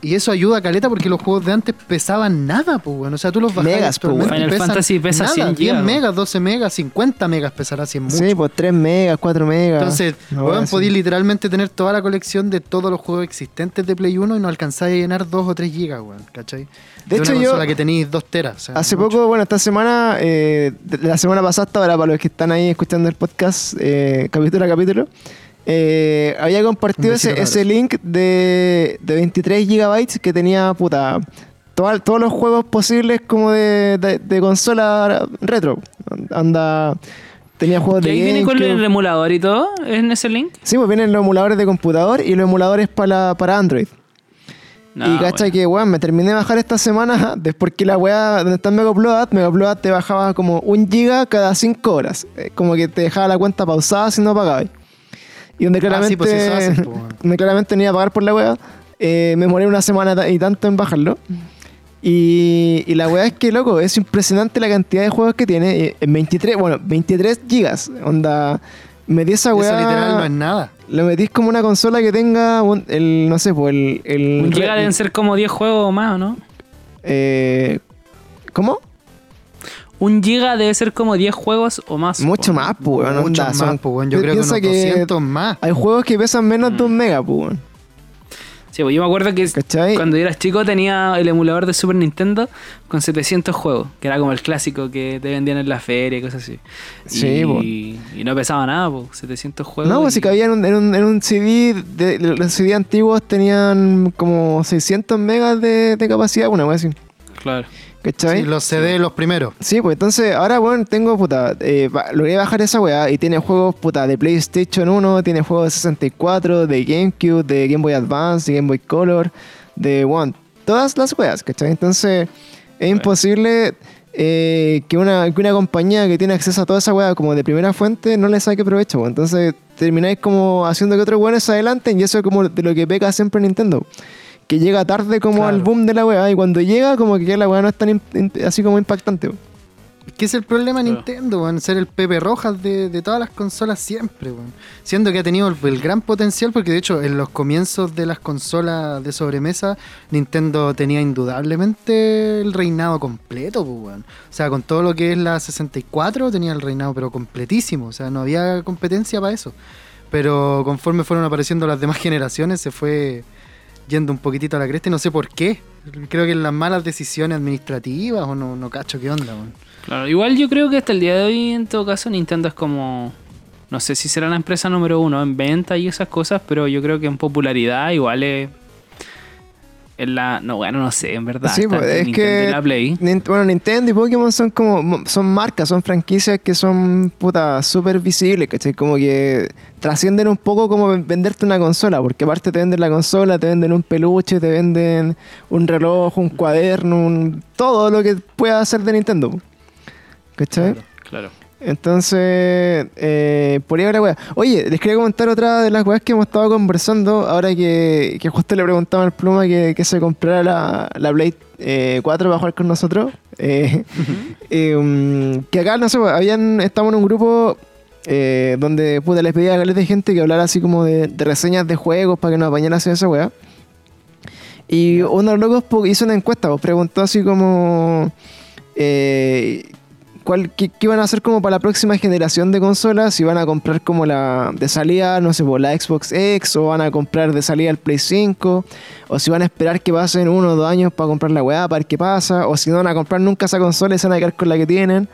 y eso ayuda a Caleta porque los juegos de antes pesaban nada, pues, bueno. O sea, tú los bajabas Megas, actualmente y Final pesan Fantasy pesa nada, 100 10 gigas, megas, 12 megas, 50 megas pesará 100 mucho. Sí, pues 3 megas, 4 megas. Entonces, weá así. podéis literalmente tener toda la colección de todos los juegos existentes de Play 1 y no alcanzáis a llenar 2 o 3 gigas, weón, ¿cachai? De hecho, una yo- consola que tenéis 2 teras. o sea, Hace mucho. poco, bueno, esta semana, eh, de- la semana pasada, hasta ahora, para los que están ahí escuchando el podcast, eh, capítulo a capítulo, eh, había compartido ese, link de, de 23 gigabytes que tenía, puta, toda- todos los juegos posibles como de, de- de consola retro. Anda, tenía juegos ¿Y de ahí viene con el emulador y todo en ese link? Sí, pues vienen los emuladores de computador y los emuladores para, para Android. No, y cacha bueno. que, weón, me terminé de bajar esta semana (laughs) después que la weá, donde está Mega Upload, Mega Upload te bajaba como un giga cada 5 horas. Eh, Como que te dejaba la cuenta pausada si no pagabas. Y donde Ah, claramente, sí, pues eso pues, donde claramente no iba a pagar por la weá, eh, me moré una semana y tanto en bajarlo. Y, y la weá es que, loco, es impresionante la cantidad de juegos que tiene. eh, En 23, bueno, 23 gigas. Onda, metí esa Eso weá. literal no es nada. Lo metís como una consola que tenga un- el, no sé, pues el... el Un giga deben ser como 10 juegos o más, ¿o no? eh, ¿Cómo? Un giga debe ser como 10 juegos o más. Mucho po. más, pues, weón. Mucho onda, más, son- pues. Yo creo que unos 200 más. Hay juegos que pesan menos Mm. de un mega, pues. Sí, pues yo me acuerdo que ¿Cachai? cuando yo era chico tenía el emulador de Super Nintendo con 700 juegos, que era como el clásico que te vendían en la feria y cosas así. Sí, y, po. y no pesaba nada, pues, 700 juegos. No, pues y- si cabían en un, en un, en un CD, de, los CD antiguos tenían como 600 megas de, de capacidad, una wea así. Claro. ¿Cachai? Sí, los CD, los primeros. Sí, pues entonces ahora, bueno, tengo, puta, eh, logré bajar esa weá y tiene juegos, puta, de PlayStation 1, tiene juegos de 64, de GameCube, de Game Boy Advance, de Game Boy Color, de One, todas las weas, ¿cachai? Entonces es imposible eh, que, una, que una compañía que tiene acceso a toda esa weá como de primera fuente no le saque provecho, pues. entonces termináis como haciendo que otros weones se adelanten y eso es como de lo que peca siempre Nintendo. Que llega tarde como Claro. al boom de la weá y cuando llega como que ya la weá no es tan así como impactante. ¿Qué es el problema de. Nintendo, weón? Ser el Pepe Rojas de, de todas las consolas siempre, weón. Siendo que ha tenido el, el gran potencial, porque de hecho en los comienzos de las consolas de sobremesa, Nintendo tenía indudablemente el reinado completo, pues, weón. O sea, con todo lo que es la 64 tenía el reinado, pero completísimo. O sea, no había competencia para eso. Pero conforme fueron apareciendo las demás (laughs) generaciones, se fue yendo un poquitito a la cresta y no sé por qué. Creo que en las malas decisiones administrativas o no, no cacho qué onda, weón. Claro, igual yo creo que hasta el día de hoy, en todo caso, Nintendo es como. No sé si será la empresa número uno en venta y esas cosas, pero yo creo que en popularidad igual es. Es la. No, bueno, no sé, en verdad. Sí, pues, es Nintendo que la Play. Nin- bueno, Nintendo y Pokémon son como son marcas, son franquicias que son puta súper visibles, ¿cachai? Como que trascienden un poco como ven- venderte una consola, porque aparte te venden la consola, te venden un peluche, te venden un reloj, un cuaderno, un, todo lo que pueda hacer de Nintendo. ¿Cachai? Claro. Claro. Entonces, eh, por ahí la weá. Oye, les quería comentar otra de las weas que hemos estado conversando. Ahora que, que justo le preguntaba al Pluma que, que se comprara la, la Blade eh, 4 para jugar con nosotros. Eh, um, (laughs) que acá, no sé, habían, estamos en un grupo eh, donde puta, les pedía a de gente que hablara así como de, de reseñas de juegos para que nos apañara hacia esa weá. Y uno de los locos hizo una encuesta, pues preguntó así como. eh, ¿cuál, qué, qué iban a hacer como para la próxima generación de consolas? Si van a comprar como la de salida, no sé, por la Xbox X, o van a comprar de salida el Play 5, o si van a esperar que pasen uno o dos años para comprar la weá, para ver qué pasa, o si no van a comprar nunca esa consola y se van a quedar con la que tienen.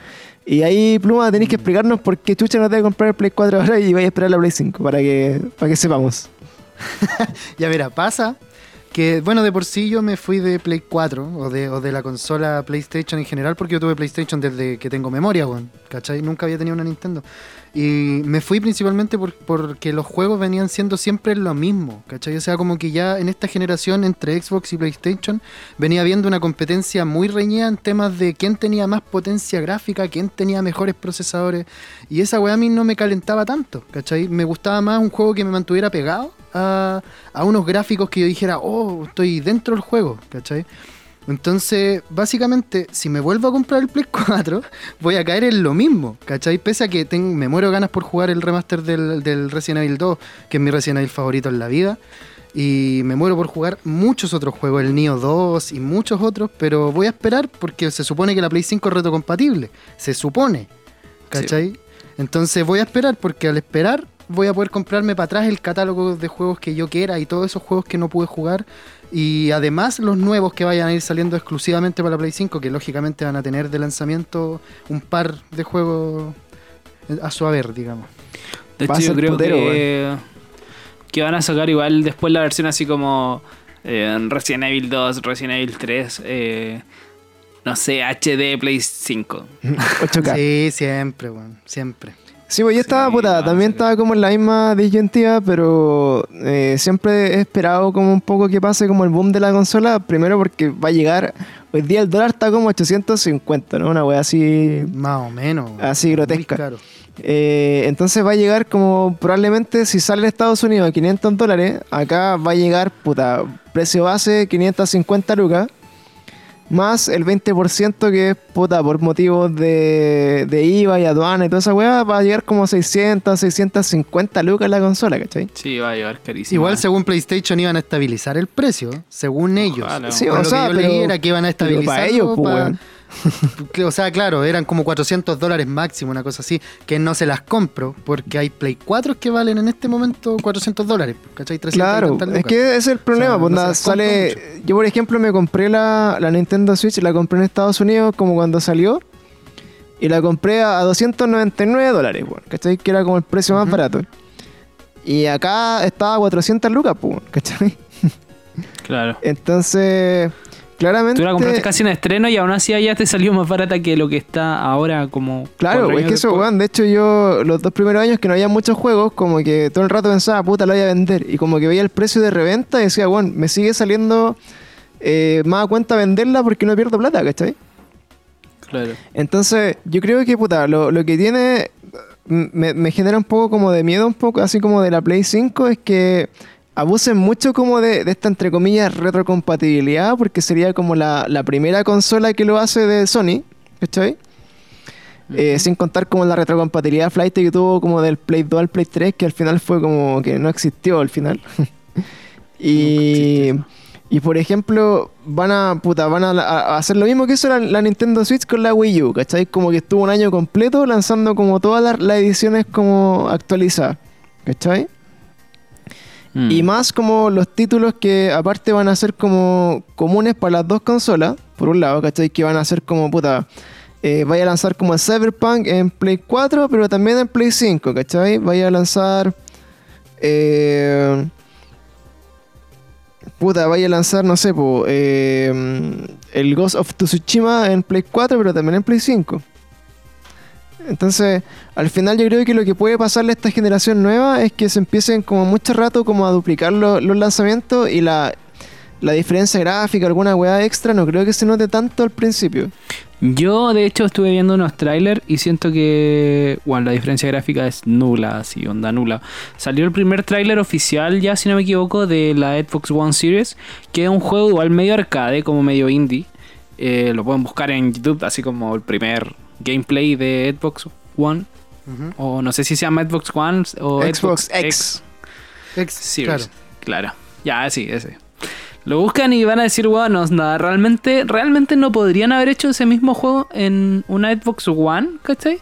Y ahí, Pluma, tenéis que explicarnos por qué Chucha no te va a comprar el Play 4 ahora y vais a esperar la Play 5 para que, para que sepamos. (laughs) Ya mira, pasa que, bueno, de por sí yo me fui de Play 4 o de, o de la consola PlayStation en general, porque yo tuve PlayStation desde que tengo memoria, weón. ¿Cachai? Nunca había tenido una Nintendo. Y me fui principalmente por- porque los juegos venían siendo siempre lo mismo, ¿cachai? O sea, como que ya en esta generación entre Xbox y PlayStation venía habiendo una competencia muy reñida en temas de quién tenía más potencia gráfica, quién tenía mejores procesadores. Y esa weá a mí no me calentaba tanto, ¿cachai? Me gustaba más un juego que me mantuviera pegado a, a unos gráficos que yo dijera, oh, estoy dentro del juego, ¿cachai? Entonces, básicamente, si me vuelvo a comprar el Play 4, (laughs) voy a caer en lo mismo, ¿cachai? Pese a que tengo, me muero ganas por jugar el remaster del, del Resident Evil 2, que es mi Resident Evil favorito en la vida. Y me muero por jugar muchos otros juegos, el Neo 2 y muchos otros, pero voy a esperar porque se supone que la Play 5 es retrocompatible. Se supone, ¿cachai? Entonces voy a esperar porque al esperar voy a poder comprarme para atrás el catálogo de juegos que yo quiera y todos esos juegos que no pude jugar. Y además los nuevos que vayan a ir saliendo exclusivamente para la Play 5, que lógicamente van a tener de lanzamiento un par de juegos a su haber, digamos. De hecho, yo creo putero, que, que van a sacar igual después la versión así como eh, Resident Evil 2, Resident Evil 3, eh, no sé, HD Play 5. 8K. (laughs) Sí, siempre, weón, siempre. Sí, pues yo estaba, Sí, puta, también estaba como en la misma disyuntiva, pero eh, siempre he esperado como un poco que pase como el boom de la consola, primero porque va a llegar, hoy día el dólar está como 850, ¿no? Una wea así, Más o menos. Así, Muy grotesca. caro. Eh, entonces va a llegar como probablemente si sale de Estados Unidos a 500 dólares, acá va a llegar, puta, precio base 550 lucas, más el 20% que es, puta, por motivos de, de IVA y aduana y toda esa weá, va a llegar como 600, 650 lucas la consola, ¿cachai? Sí, va a llevar carísimo. Igual según PlayStation iban a estabilizar el precio, según ellos. Ojalá. Sí, o lo sea, que yo leí pero- era que iban a estabilizar. para ellos, pues. (laughs) O sea, claro, eran como 400 dólares máximo, una cosa así, que no se las compro, porque hay Play 4 que valen en este momento 400 dólares, ¿cachai? 300 y Claro, es que ese es el problema. O sea, pues, no sale, yo, por ejemplo, me compré la, la Nintendo Switch, la compré en Estados Unidos como cuando salió. Y la compré a 299 dólares, weón, ¿cachai? Que era como el precio más barato. Y acá estaba a 400 lucas, pues, ¿cachai? Claro. (laughs) Entonces, claramente. Tú la compraste casi en estreno y aún así ya te salió más barata que lo que está ahora como... Claro, es que eso, después. weón, de hecho yo los dos primeros años que no había muchos juegos, como que todo el rato pensaba, puta, lo voy a vender. Y como que veía el precio de reventa y decía, weón, me sigue saliendo eh, más a cuenta venderla porque no pierdo plata, ¿cachai? Claro. Entonces, yo creo que, puta, lo, lo que tiene, m- me, me genera un poco como de miedo, un poco así como de la Play 5, es que abusen mucho como de, de esta, entre comillas, retrocompatibilidad, porque sería como la, la primera consola que lo hace de Sony, ¿cachai? Eh, sin contar como la retrocompatibilidad flight que tuvo como del Play 2 al Play 3, que al final fue como que no existió al final. (laughs) y, y por ejemplo, van a puta, van a, a hacer lo mismo que hizo la, la Nintendo Switch con la Wii U, ¿cachai? Como que estuvo un año completo lanzando como todas las, las ediciones como actualizadas, ¿cachai? Mm. Y más como los títulos que aparte van a ser como comunes para las dos consolas, por un lado, ¿cachai? Que van a ser como, puta, eh, vaya a lanzar como Cyberpunk en Play 4, pero también en Play 5, ¿cachai? Vaya a lanzar... Eh, puta, vaya a lanzar, no sé, eh, el Ghost of Tsushima en Play 4, pero también en Play 5. Entonces, al final yo creo que lo que puede pasarle a esta generación nueva es que se empiecen como mucho rato como a duplicar lo- los lanzamientos y la, la diferencia gráfica, alguna weá extra, no creo que se note tanto al principio. Yo, de hecho, estuve viendo unos trailers y siento que, bueno, la diferencia gráfica es nula, así, onda nula. Salió el primer tráiler oficial, ya si no me equivoco, de la Xbox One Series, que es un juego igual medio arcade, como medio indie. Eh, lo pueden buscar en YouTube, así como el primer gameplay de Xbox One. O no sé si se llama Xbox One o Xbox X. Ex- Series. claro. Claro. Ya, sí, ese. Lo buscan y van a decir, bueno, nada, realmente, realmente no podrían haber hecho ese mismo juego en una Xbox One, ¿cachai?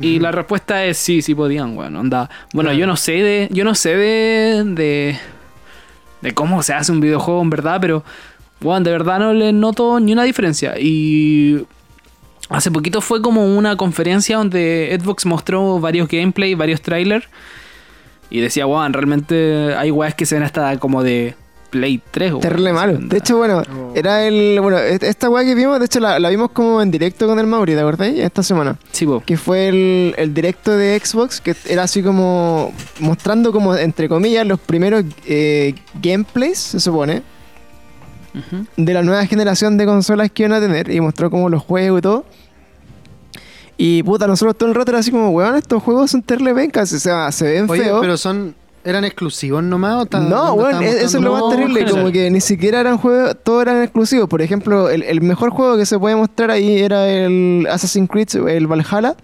Y la respuesta es sí, sí podían, bueno, onda. Bueno, Claro. yo no sé de. Yo no sé de. de. de cómo se hace un videojuego en verdad, pero. Bueno, de verdad no le noto ni una diferencia. Y. Hace poquito fue como una conferencia donde Xbox mostró varios gameplay, varios trailers. Y decía, wow, realmente hay weas que se ven hasta como de Play 3, weón. Terrible malo. De hecho, bueno, Oh. era el. Bueno, et- esta weá que vimos, de hecho, la, la vimos como en directo con el Mauri, ¿te acordáis? Esta semana. Sí, po. Que fue el, el directo de Xbox, que era así como. mostrando como, entre comillas, los primeros eh, gameplays, se supone, De la nueva generación de consolas que iban a tener. Y mostró como los juegos y todo. Y puta, nosotros todo el rato era así como, weón, estos juegos son terrible o sea, se ven Oye, feos. pero son. ¿Eran exclusivos nomás? o No, bueno, estaban eso es lo más terrible, como general. que ni siquiera eran juegos, todos eran exclusivos. Por ejemplo, el, el mejor juego que se puede mostrar ahí era el Assassin's Creed, el Valhalla.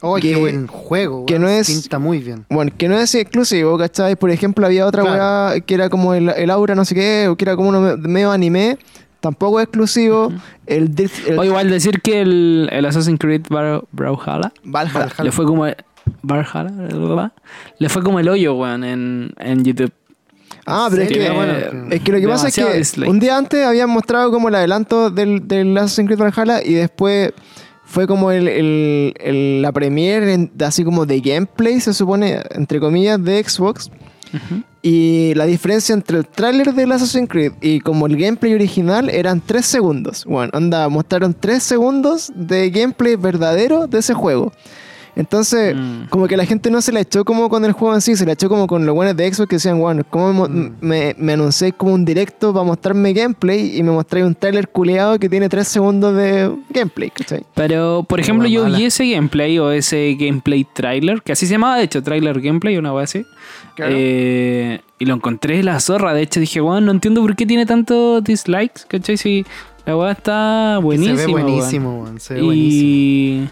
Oh, que- qué buen juego. que no es- Pinta muy bien. Bueno, que no es exclusivo, ¿cachai? Por ejemplo, había otra Claro. weá que era como el, el Aura, no sé qué, o que era como uno me- medio anime. Tampoco es exclusivo. El O igual decir que el, el Assassin's Creed Bar- Brawlhalla Valhalla. Valhalla. le fue como. Valhalla, le fue como el hoyo, weón, en, en YouTube. Ah, pero es que, bueno, es que lo que pasa es que dislike. un día antes habían mostrado como el adelanto del, del Assassin's Creed Valhalla y después fue como el, el- el- la premiere así como de gameplay, se supone, entre comillas, de Xbox. Y la diferencia entre el tráiler del Assassin's Creed y como el gameplay original eran 3 segundos. Bueno, anda, mostraron 3 segundos de gameplay verdadero de ese juego. Entonces, Mm. como que la gente no se la echó como con el juego en sí, se la echó como con los buenos de Xbox que decían, bueno, ¿cómo Mm. me, me anunciáis como un directo para mostrarme gameplay y me mostráis un tráiler culeado que tiene 3 segundos de gameplay, ¿cachai? Pero, por ejemplo, yo mala. vi ese gameplay o ese gameplay trailer, que así se llamaba, de hecho, trailer gameplay, una así. Claro. Eh, y lo encontré la zorra. De hecho, dije, bueno, no entiendo por qué tiene tantos dislikes, ¿cachai? Si la weá está buenísima. se ve buenísimo, weón. Se ve buenísimo.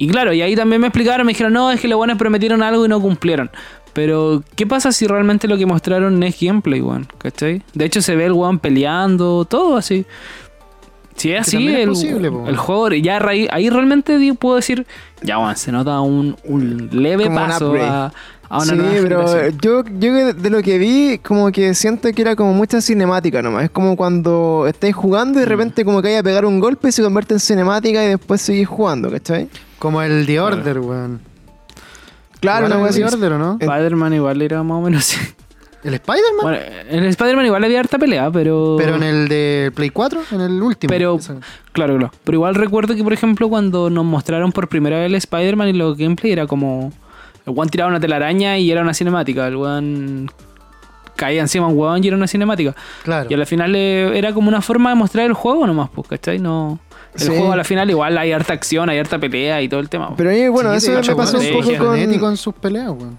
Y, claro, y ahí también me explicaron, me dijeron, no, es que los buenos prometieron algo y no cumplieron. Pero, ¿qué pasa si realmente lo que mostraron es gameplay, weón? ¿Cachai? De hecho, se ve el weón peleando, todo así. Si es así, es el, posible, po. el juego, ya ahí, ahí realmente puedo decir, ya, weón, se nota un, un leve Como paso a, a una sí, nueva pero generación. yo, yo de- de lo que vi, como que siento que era como mucha cinemática nomás. Es como cuando estáis jugando Mm. y de repente como que hay a pegar un golpe y se convierte en cinemática y después seguís jugando, ¿cachai? Como el The Order, weón. Claro, el wea The. Order, ¿o no? Spider-Man igual era más o menos así. ¿El Spider-Man? Bueno, en el Spider-Man igual había harta pelea, pero... Pero en el de Play 4, en el último. Pero, claro, claro. Pero igual recuerdo que, por ejemplo, cuando nos mostraron por primera vez el Spider-Man y los gameplay, era como. El one tiraba una telaraña y era una cinemática. El one caía encima un huevón y era una cinemática. Claro. Y a la final eh, era como una forma de mostrar el juego nomás, pues, ¿cachai? No. El Sí. juego a la final igual hay harta acción, hay harta pelea y todo el tema. pues. Pero a mí, bueno, Sí, eso me pasó un weón, poco con... en sus peleas, weón.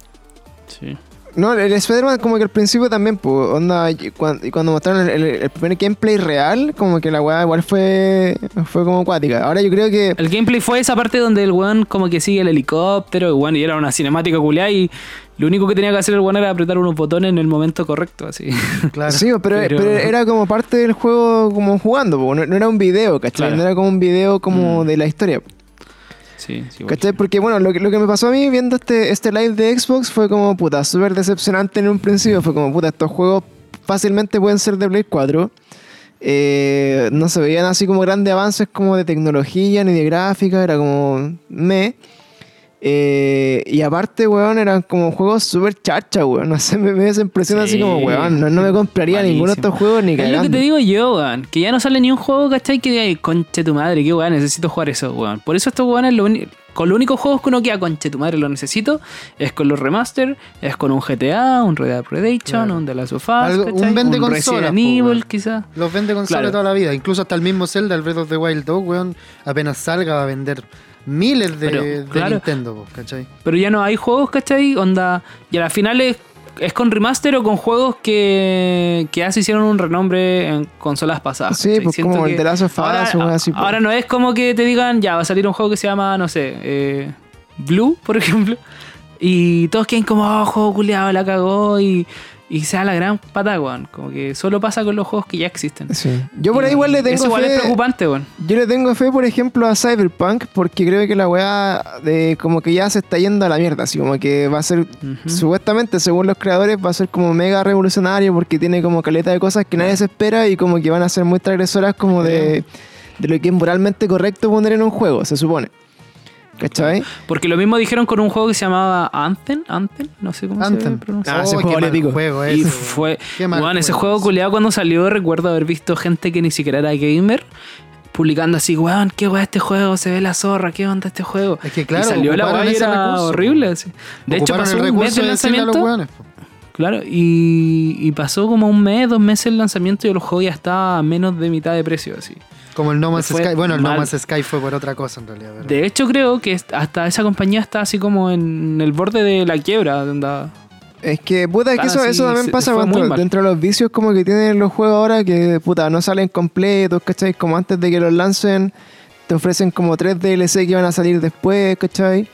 Sí. No, el Spider-Man como que al principio también, pues, onda, y cuando, y cuando mostraron el, el- el primer gameplay real, como que la weá igual fue, fue como acuática. Ahora yo creo que... El gameplay fue esa parte donde el weón como que sigue el helicóptero, y, weón, y era una cinemática culiada y lo único que tenía que hacer el weón era apretar unos botones en el momento correcto, así. (laughs) Claro. Sí, pero, Pero- pero era como parte del juego como jugando, po, no, no era un video, ¿cachai? Claro. No era como un video como Mm. de la historia. ¿Cachai? Porque bueno, lo que, lo que me pasó a mí viendo este, este live de Xbox fue como puta, súper decepcionante en un principio. Fue como puta, estos juegos fácilmente pueden ser de Play 4. Eh, no se veían así como grandes avances como de tecnología ni de gráfica, era como me. Eh, y aparte, weón, eran como juegos súper chacha, weón. No sé, me, me esa impresión así como, weón, no, no me compraría ninguno de estos juegos ni Es lo que cagando. te digo yo, weón. Que ya no sale ni un juego, ¿cachai? Que diga, "Ay, conche tu madre, qué weón, necesito jugar eso, weón. Por eso estos weones, lo con los únicos juegos que uno queda, conche tu madre, lo necesito, es con los remaster, es con un GTA, un Red Dead Redemption, Claro. un The Last of Us, Algo- un vende un consolas, Resident po, Evil, weón. quizá. Los vende consola Claro. toda la vida. Incluso hasta el mismo Zelda, el Breath of the Wild 2, weón, apenas salga va a vender miles de, Pero, de claro. Nintendo, ¿cachai? Pero ya no hay juegos, ¿cachai? Onda. Y a la final es, con remaster o con juegos que, que ya se hicieron un renombre en consolas pasadas. Sí, ¿cachai? pues Siento como el que The Last of Us ahora, o algo así, pues. ahora no es como que te digan, ya va a salir un juego que se llama, no sé, eh, Blue, por (laughs) ejemplo. Y todos quieren como, oh, juego culiado, la cagó y, y sea la gran pata, weón. Como que solo pasa con los juegos que ya existen. Sí. Yo por ahí igual le tengo Eso igual fe- es preocupante, weón. Yo le tengo fe, por ejemplo, a Cyberpunk, porque creo que la weá de como que ya se está yendo a la mierda, así como que va a ser, supuestamente, según los creadores, va a ser como mega revolucionario porque tiene como caleta de cosas que nadie se espera y como que van a ser muy transgresoras como de, de lo que es moralmente correcto poner en un juego, se supone. ¿Cachai? Porque lo mismo dijeron con un juego que se llamaba Anthem, Anthem, no sé cómo Anthem. se pronuncia. Ah, ese Oh, juego juego Y ese. fue. Qué mal Weón, ese juego culiado cuando salió, recuerdo haber visto gente que ni siquiera era gamer publicando así, weón, qué weón este juego, se ve la zorra, qué onda este juego. Es que, claro, y salió la y era recurso, horrible. así. De hecho, pasó el un mes del de decirle a los lanzamiento. weones. Claro, y, y pasó como un mes, dos meses el lanzamiento y el juego ya estaba a menos de mitad de precio. así. Como el No Man's Sky. Bueno, el No. Man's Sky fue por otra cosa en realidad. pero- De hecho, creo que hasta esa compañía está así como en el borde de la quiebra. Es que, puta, es que Ah, eso, sí, eso también se- pasa dentro de los vicios como que tienen los juegos ahora que, puta, no salen completos, ¿cachai? Como antes de que los lancen, te ofrecen como tres DLC que van a salir después, ¿cachai?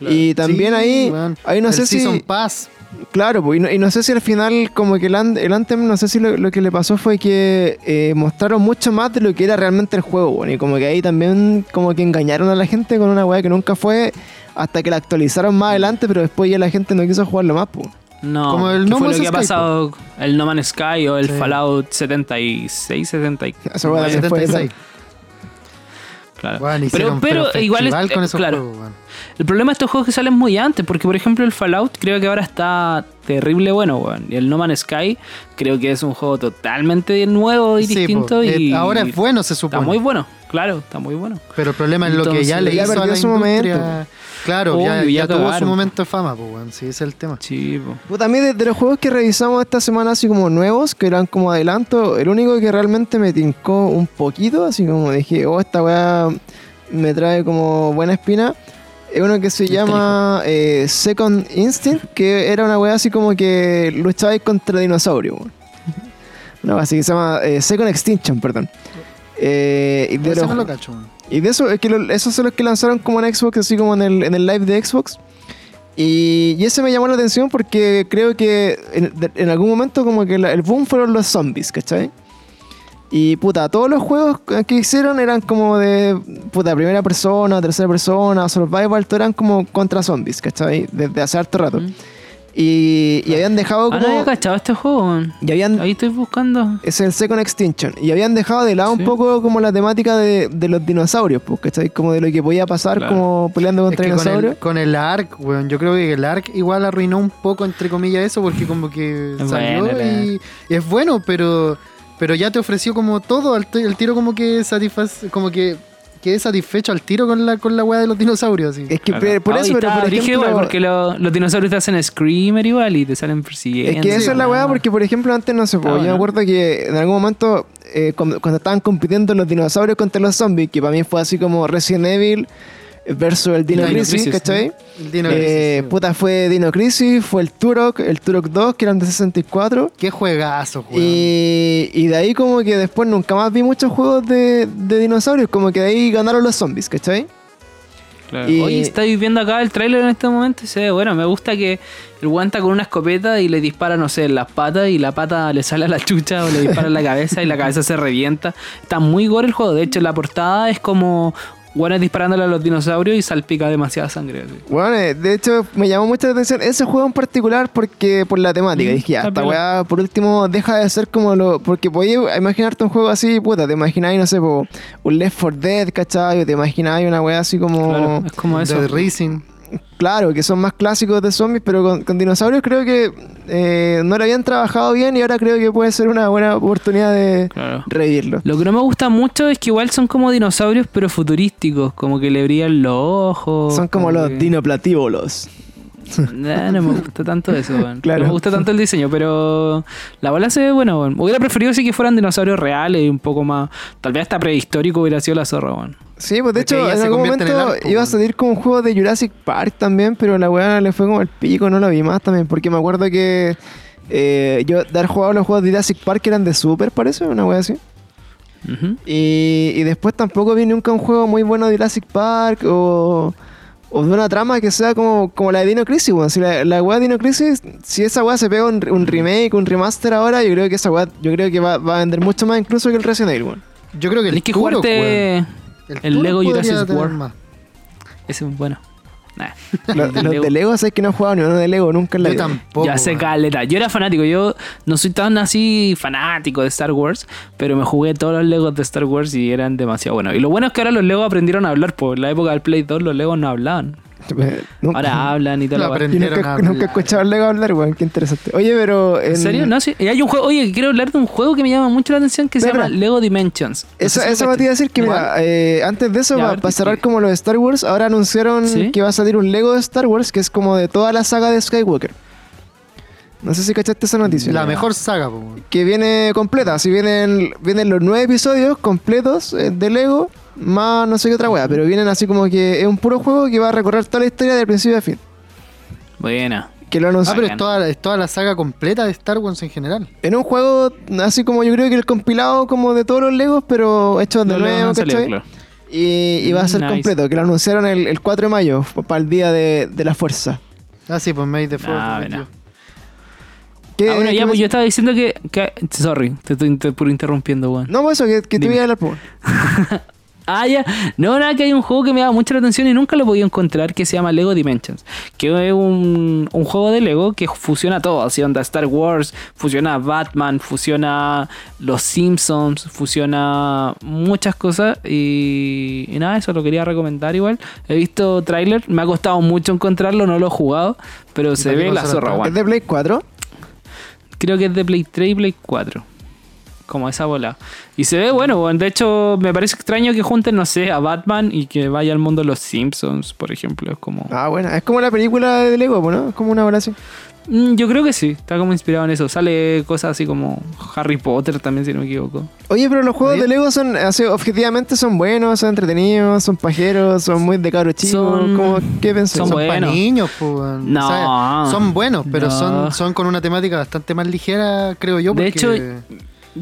Y también Sí, ahí, weón. ahí no El sé si... Pass. Claro, pues, y, no, y no sé si al final, como que el, el Anthem, no sé si lo, lo que le pasó fue que eh, mostraron mucho más de lo que era realmente el juego, bueno, y como que ahí también como que engañaron a la gente con una weá que nunca fue hasta que la actualizaron más adelante, pero después ya la gente no quiso jugarlo más, pues. No, Como el ¿qué No fue Man's lo que ha Sky, pasado el No Man's Sky o el Sí. Fallout 76, 74. Esa weá también fue esa. 76. Claro. Weón, pero pero, pero igual es, festival con eh, esos claro. juegos. El problema de estos juegos es que salen muy antes, porque por ejemplo el Fallout creo que ahora está terrible bueno, weón. Y el No Man's Sky creo que es un juego totalmente nuevo y Sí, distinto po. y Eh, ahora es bueno, se supone. está muy bueno, claro, está muy bueno. Pero el problema es lo que ya le hizo a la su industria. momento. Claro, ya, Obvio, ya ya tuvo su momento de fama, pues, weón. Sí, ese es el tema. Sí, a mí de, de los juegos que revisamos esta semana así como nuevos, que eran como adelanto, el único que realmente me tincó un poquito, así como dije, oh, esta weá me trae como buena espina, es uno que se llama eh, Second Instinct, que era una weá así como que luchabais contra dinosaurios. weá así que se llama eh, Second Extinction, perdón. Eh, y, de los- no lo cacho, weón. Y de eso, es que lo- esos son los que lanzaron como en Xbox, así como en el, en el live de Xbox. Y, y ese me llamó la atención porque creo que en, en algún momento como que la- el boom fueron los zombies, ¿cachai? Y puta, todos los juegos que hicieron eran como de puta, primera persona, tercera persona, survival, todo eran como contra zombies, ¿cachai? Desde hace harto rato. Mm. Y, y habían dejado Ah, no como... había cachado este juego, y habían, Ahí estoy buscando. es el Second Extinction. Y habían dejado de lado Sí. un poco como la temática de, de los dinosaurios, pues, ¿cachai? Como de lo que podía pasar Claro. como peleando Es contra con dinosaurios. el, con el ARC, weón, yo creo que el ARC igual arruinó un poco, entre comillas, eso, porque como que salió bueno, y, y es bueno, pero pero ya te ofreció como todo, al el tiro como que satisface, como que quedé satisfecho al tiro con la con la weá de los dinosaurios, así. Es que Claro. por eso, pero está por ejemplo... igual, porque lo- los dinosaurios te hacen screamer igual y te salen persiguiendo. Es que esa es la weá, porque por ejemplo antes no sé, po, Ah, yo me acuerdo que en algún momento eh, cuando, cuando estaban compitiendo los dinosaurios contra los zombies, que para mí fue así como Resident Evil versus el Dino Dino Crisis, Crisis, ¿cachai? El Dino Eh, Crisis, puta, fue Dino Crisis, fue el Turok, el Turok 2, que eran de 64. Qué juegazo, weón. Y, y de ahí como que después nunca más vi muchos juegos de, de dinosaurios, como que de ahí ganaron los zombies, ¿cachai? Claro. Y- Oye, estáis viendo acá el tráiler en este momento y se ve bueno. Me gusta que el guanta con una escopeta y le dispara, no sé, en las patas y la pata le sale a la chucha o le dispara en la cabeza y la cabeza se revienta. Está muy gore el juego. De hecho, la portada es como guanes disparándole a los dinosaurios y salpica demasiada sangre. así. Bueno, eh, de hecho me llamó mucho la atención ese juego en particular porque por la temática. Mm, dije, ya, esta weá por último deja de ser como lo... Porque podías imaginarte un juego así, puta, te imagináis, no sé, po, un Left 4 Dead, ¿cachai? O te imagináis una weá así como... Claro, es como eso. Dead Racing. Claro, que son más clásicos de zombies, pero con, con dinosaurios creo que eh, no lo habían trabajado bien y ahora creo que puede ser una buena oportunidad de Claro. revivirlo. Lo que no me gusta mucho es que igual son como dinosaurios, pero futurísticos. Como que le brillan los ojos. Son como los que- dinoplatívolos. (laughs) Nah, no me gusta tanto eso, weón. Claro. No me gusta tanto el diseño, pero la bola se ve buena, weón. Hubiera preferido sí que fueran dinosaurios reales y un poco más. Tal vez hasta prehistórico hubiera sido la zorra, weón. Sí, pues de Porque hecho en algún convierte en el momento arco, iba a salir como un juego de Jurassic Park también, pero la weá le fue como el pico, no lo vi más también, porque me acuerdo que eh, yo de haber jugado los juegos de Jurassic Park que eran de Super, parece, una weá así. Y, y después tampoco vi nunca un juego muy bueno de Jurassic Park o, o de una trama que sea como, como la de Dino Crisis, weón. Si la, la weá de Dino Crisis, si esa weá se pega un, un remake, un remaster ahora, yo creo que esa weá, yo creo que va, va a vender mucho más incluso que el Resident Evil, weón. Yo creo que el Tenés que jugarte el Turok Lego Jurassic World. más. Ese es bueno. Nah. Los, De los Lego. de Lego, sabes que no he jugado ni uno de Lego nunca en la Yo vida. tampoco. ya sé caleta. Yo era fanático, yo no soy tan así fanático de Star Wars, pero me jugué todos los Legos de Star Wars y eran demasiado buenos. Y lo bueno es que ahora los Legos aprendieron a hablar, pues en la época del Play 2 los Legos no hablaban. (laughs) Nunca- Ahora hablan y todo Lo aprendieron nunca, nunca he escuchado al Lego hablar, weón. Qué interesante. Oye, pero. ¿En serio? No, sí. Y hay un juego, oye, quiero hablar de un juego que me llama mucho la atención que se llama. Lego Dimensions. No Eso, si me te iba a decir que, mira, eh, antes de eso, para ver, cerrar como lo de Star Wars, ahora anunciaron ¿Sí? que va a salir un Lego de Star Wars que es como de toda la saga de Skywalker. No sé si cachaste esa noticia. La mejor saga, po, weón. Que viene completa, así vienen, vienen los nueve episodios completos eh, de Lego, más no sé qué otra wea, pero vienen así como que es un puro juego que va a recorrer toda la historia de principio a fin. Buena. Que lo Ah, anunció. pero es toda, es toda la saga completa de Star Wars en general. En un juego así como yo creo que el compilado como de todos los Legos, pero hecho de Legos nuevo, salido, ¿cachai? claro. Y, y va a ser Nice. completo, que lo anunciaron el, el 4 de mayo, para el día de, de la fuerza. Ah, sí, pues Made the Fourth. Ah, metió. bueno. ¿Qué- Ah, bueno, qué ya, me- pues yo estaba diciendo que, que- Sorry, te estoy inter- puro interrumpiendo, weón. No, pues eso, que, que te voy a hablar, pues. Ah, ya. No, nada, que hay un juego que me da mucha la atención y nunca lo he podido encontrar que se llama Lego Dimensions. Que es un, un juego de Lego que fusiona todo. Así onda Star Wars, fusiona Batman, fusiona Los Simpsons, fusiona muchas cosas. Y, y nada, eso lo quería recomendar igual. He visto tráiler, me ha costado mucho encontrarlo, no lo he jugado. Pero se ve la zorra. ¿Es de Play 4? Creo que es de Play 3 y Play 4. Como esa bola. Y se ve bueno, de hecho me parece extraño que junten, no sé, a Batman y que vaya al mundo de los Simpsons, por ejemplo. Es como... Ah, bueno, es como la película de Lego, ¿no? Es como una bola así. Mm, Yo creo que sí, está como inspirado en eso. Sale cosas así como Harry Potter también, si no me equivoco. Oye, pero los juegos Oye. de Lego son, así, objetivamente son buenos, son entretenidos, son pajeros, son muy de cabros chicos. Son- ¿Cómo- ¿Qué pensás? son Son para niños, pues. No. O sea, son buenos, pero No. son, son con una temática bastante más ligera, creo yo. De hecho,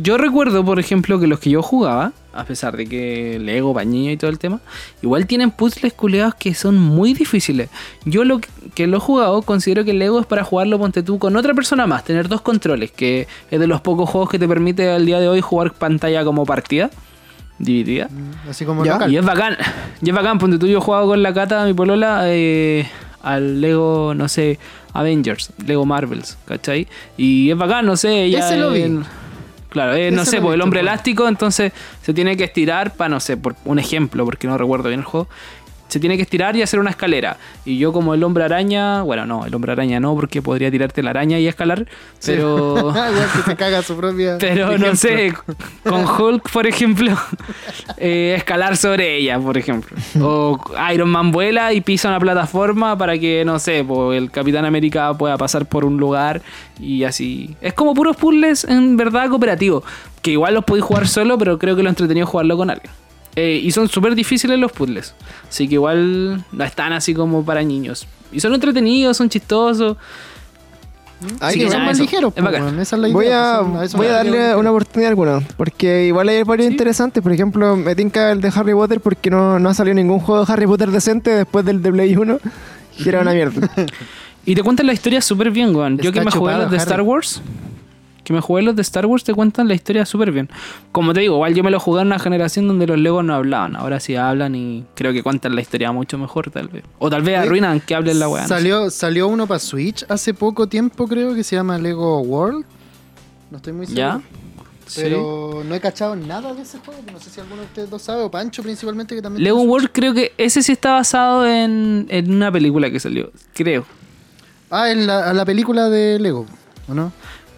Yo recuerdo, por ejemplo, que los que yo jugaba, a pesar de que Lego, pañillo y todo el tema, igual tienen puzzles culeados que son muy difíciles. Yo lo que- lo he jugado, considero que el Lego es para jugarlo, ponte tú, con otra persona más, tener dos controles, que es de los pocos juegos que te permite al día de hoy jugar pantalla como partida, dividida. mm, así como Ya. local. Y es bacán, y es bacán, ponte tú, yo he jugado con la cata, mi polola, eh, al Lego, no sé, Avengers, Lego Marvels, ¿cachai? Y es bacán, no sé, ella Ese lo vi. en- Claro, eh, no sé, pues el hombre elástico, entonces se tiene que estirar para, no sé, por un ejemplo, porque no recuerdo bien el juego. Se tiene que estirar y hacer una escalera. Y yo como el hombre araña, bueno, no, el hombre araña no, porque podría tirarte la araña y escalar, Sí. pero... (laughs) Que se caga su propia. (laughs) Pero no sé, con Hulk, por ejemplo, (laughs) eh, escalar sobre ella, por ejemplo. O Iron Man vuela y pisa una plataforma para que, no sé, pues, el Capitán América pueda pasar por un lugar y así. Es como puros puzzles en verdad cooperativo, que igual los podéis jugar solo, pero creo que lo entretenido es jugarlo con alguien. Eh, y son súper difíciles los puzzles, así que igual no están así como para niños. Y son entretenidos, son chistosos. Ay, Sí, qué que son nada, más ligeros, Es pues, bacán. weón, esa es la idea. Voy a, pues, son- eso voy a darle una oportunidad a alguno, porque igual hay varios Sí. interesantes. Por ejemplo, me tinca el de Harry Potter porque no, no ha salido ningún juego de Harry Potter decente después del de Play 1. Y era una mierda. (laughs) Y te cuentan la historia súper bien, weón. Yo Está que me jugué de Harry. Star Wars. Que me jugué los de Star Wars te cuentan la historia súper bien. Como te digo, igual yo me lo jugué en una generación donde los Legos no hablaban. Ahora sí hablan y creo que cuentan la historia mucho mejor, tal vez. O tal vez arruinan que hablen la weá. no sé. Salió, salió uno para Switch hace poco tiempo, creo, que se llama Lego World. No estoy muy seguro. ¿Ya? Sí. Pero no he cachado nada de ese juego. No sé si alguno de ustedes dos sabe, o Pancho principalmente, que también. Lego World creo que ese sí está basado en, en una película que salió. Creo. Ah, en la, la película de Lego, ¿o no?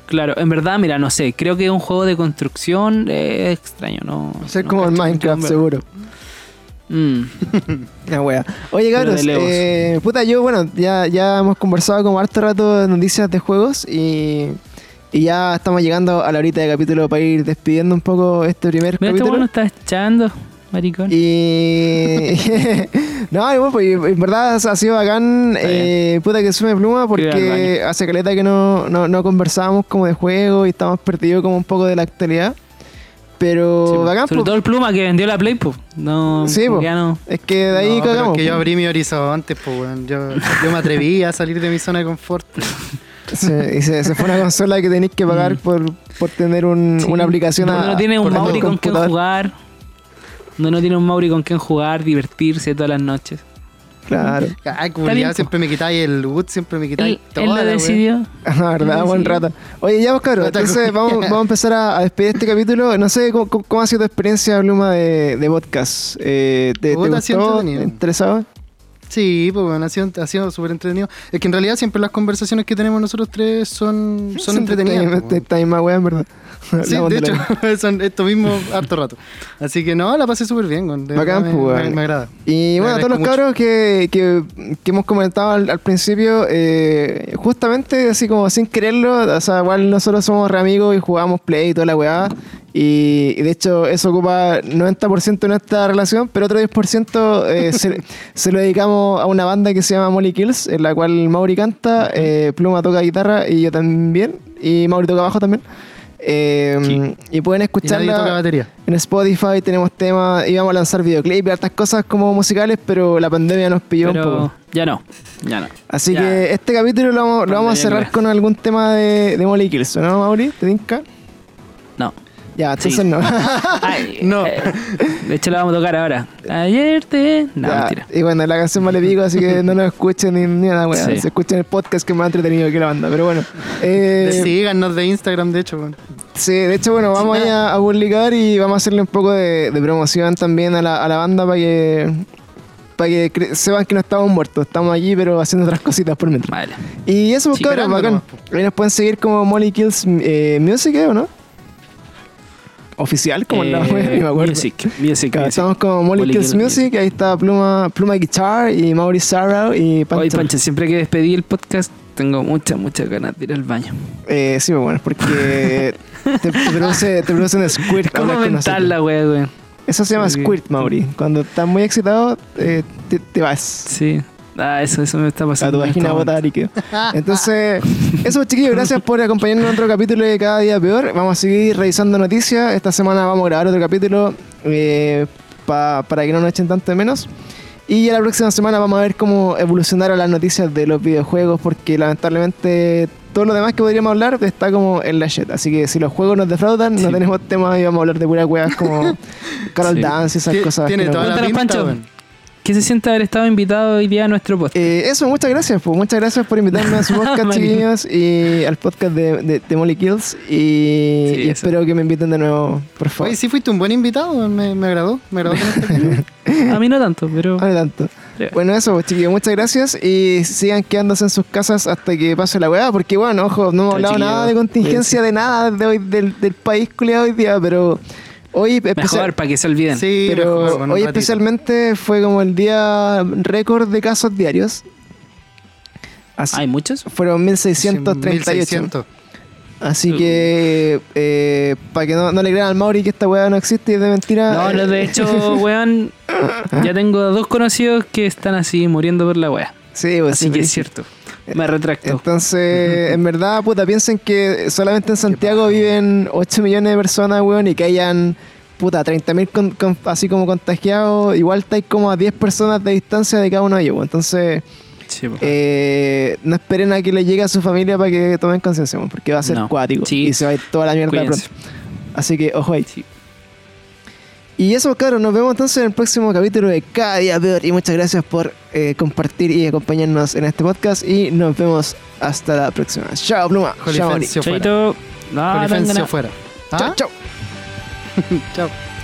Claro, en verdad, mira, no sé. Creo que es un juego de construcción eh, extraño, ¿no? Va a ser no como el Minecraft, seguro. Mm. (laughs) Una wea. Oye, cabros, eh, puta, yo, bueno, ya, ya hemos conversado como harto rato de noticias de juegos y, y ya estamos llegando a la horita de capítulo para ir despidiendo un poco este primer Mira, este capítulo. weón está echando, maricón. Y. (laughs) no, pues, en verdad ha sido bacán. Eh, puta que sume pluma porque hace caleta que no, no, no conversábamos como de juego y estamos perdidos como un poco de la actualidad. Pero Sí, po. bacán, Sobre po. todo el pluma que vendió la Play, pues. No, Sí, po. no. Es que de ahí No, pero cagamos. es que yo abrí mi horizonte, pues. Yo, yo me atreví a salir de mi zona de confort. Sí, y se, se fue una consola que tenéis que pagar Mm. por, por tener un- Sí. una aplicación a- no tiene un Mauri con quien computador. jugar. Donde no tiene un Mauri con quien jugar, divertirse todas las noches. Claro. (laughs) Ay, po. siempre me quitáis el wood, siempre me quitáis Él, todo. él lo decidió. La verdad, buen Sí. rata. Oye, ya, pues, Rata entonces vamos, vamos a empezar a, a despedir este capítulo. No sé cómo, ha sido tu experiencia, Bluma, de, de podcast. Eh, ¿Te, te Puta, ha sido gustó? ¿Interesado? Sí, pues bueno, ha sido, ha sido súper entretenido. Es que en realidad siempre las conversaciones que tenemos nosotros tres son, son entretenidas. Esta, misma wea, en verdad. (laughs) Sí, de hecho, (laughs) son esto mismo harto rato. Así que no, la pasé súper bien. De Bacán, me, pues, me- me agrada. Y bueno, a todos los cabros que, que, que hemos comentado al, al principio, eh, justamente así como sin quererlo, o sea, igual nosotros somos re amigos y jugamos play y toda la weá. Y, y de hecho eso ocupa 90% de nuestra relación, pero otro 10% eh, (laughs) se, se lo dedicamos a una banda que se llama Molly Kills, en la cual Mauri canta, eh, Pluma toca guitarra y yo también, y Mauri toca bajo también. Eh, Sí. Y pueden escucharla en Spotify, tenemos temas, íbamos a lanzar videoclips y hartas cosas como musicales, pero la pandemia nos pilló un poco. ya no, ya no. Así Ya. que este capítulo lo vamos, lo vamos a cerrar con algún tema de, de Molly Kills, ¿no, Mauri? ¿Te tinca? No. Ya, entonces Sí. no. (laughs) Ay, (laughs) No. eh, de hecho, la vamos a tocar ahora. Ayer te. No, Ya, mentira. Y bueno, la canción vale pico, así que no nos escuchen ni, ni nada, weá. Sí. Se escuchen el podcast que es más entretenido que la banda. Pero bueno. Eh, Síganos de Instagram, de hecho, weón. Sí, de hecho, bueno, vamos ahí a, a publicar y vamos a hacerle un poco de, de promoción también a la, a la banda para que para que sepan que no estamos muertos, estamos allí pero haciendo otras cositas por mientras. Vale. Y eso, pues, Sí, cabrón, bacán. nomás, Ahí nos pueden seguir como Molly Kills eh, Music, ¿eh, ¿o no? Oficial, como la Eh, Ni me acuerdo. Music, music, Claro, music. estamos como Molly, Kills Music, ahí está Pluma, Pluma Guitar y Mauri Sarrow y Pancho. Oye, Pancho, siempre que despedí el podcast, tengo muchas, muchas ganas de ir al baño. Eh, sí, pues, bueno, porque (laughs) te, te produce, te produce un squirt ¿Cómo con mental nosotros. la wea, weón? Eso se llama squirt, Mauri. Cuando estás muy excitado, eh, te, te vas Sí. Ah, eso, eso me está a pasando. tu en vagina este bota momento. líquido. (laughs) Entonces, eso chiquillos, gracias por acompañarnos en otro capítulo de Cada Día Peor. Vamos a seguir revisando noticias. Esta semana vamos a grabar otro capítulo eh, pa- para que no nos echen tanto de menos. Y ya la próxima semana vamos a ver cómo evolucionaron las noticias de los videojuegos, porque lamentablemente todo lo demás que podríamos hablar está como en la shit. Así que si los juegos nos defraudan, no Sí. tenemos temas y vamos a hablar de puras weas como (laughs) Carol Sí. Dance y esas cosas. Tiene que no- toda la pinta. ¿Qué se siente haber estado invitado hoy día a nuestro podcast? Eh, eso, muchas gracias, pues. Muchas gracias por invitarme a su (laughs) podcast, chiquillos, y al podcast de, de, de Molly Kills. Y, Sí, y espero que me inviten de nuevo, por favor. Oye, sí fuiste un buen invitado, me, me agradó. Me agradó aquí. (laughs) A mí no tanto, pero. No tanto. Sí. Bueno, eso, pues, chiquillos, muchas gracias. Y sigan quedándose en sus casas hasta que pase la weá, porque, bueno, ojo, no hemos hablado nada de contingencia, de nada de hoy, del, del país culiado hoy día, pero hoy, especial- Mejor para que se olviden. Sí, pero mejor, weón, un hoy especialmente fue como el día récord de casos diarios. Así, ¿Hay muchos? fueron 1638. 1600. Así Uh. que, eh, para que no, no le crean al Mauri que esta weá no existe y es de mentira. No, no, de eh, hecho, (laughs) weón, ya tengo dos conocidos que están así muriendo por la wea. Sí, pues Así sí, que es cierto. Me retracto. Entonces, en verdad, puta, piensen que solamente en Santiago viven 8 millones de personas, weón, y que hayan, puta, 30.000 con- con- así como contagiados, igual estáis como a 10 personas de distancia de cada uno de ellos, weón. Entonces, Sí, eh, no esperen a que le llegue a su familia para que tomen conciencia, weón, porque va a ser No. cuático Sí. y se va a ir toda la mierda pronto. Así que, ojo ahí. Sí. Y eso, claro, nos vemos entonces en el próximo capítulo de Cada Día Peor. Y muchas gracias por eh, compartir y acompañarnos en este podcast. Y nos vemos hasta la próxima. Chao, Pluma. Chao. Chaito. No. Chao, ¿Ah? chao. (laughs) Chao.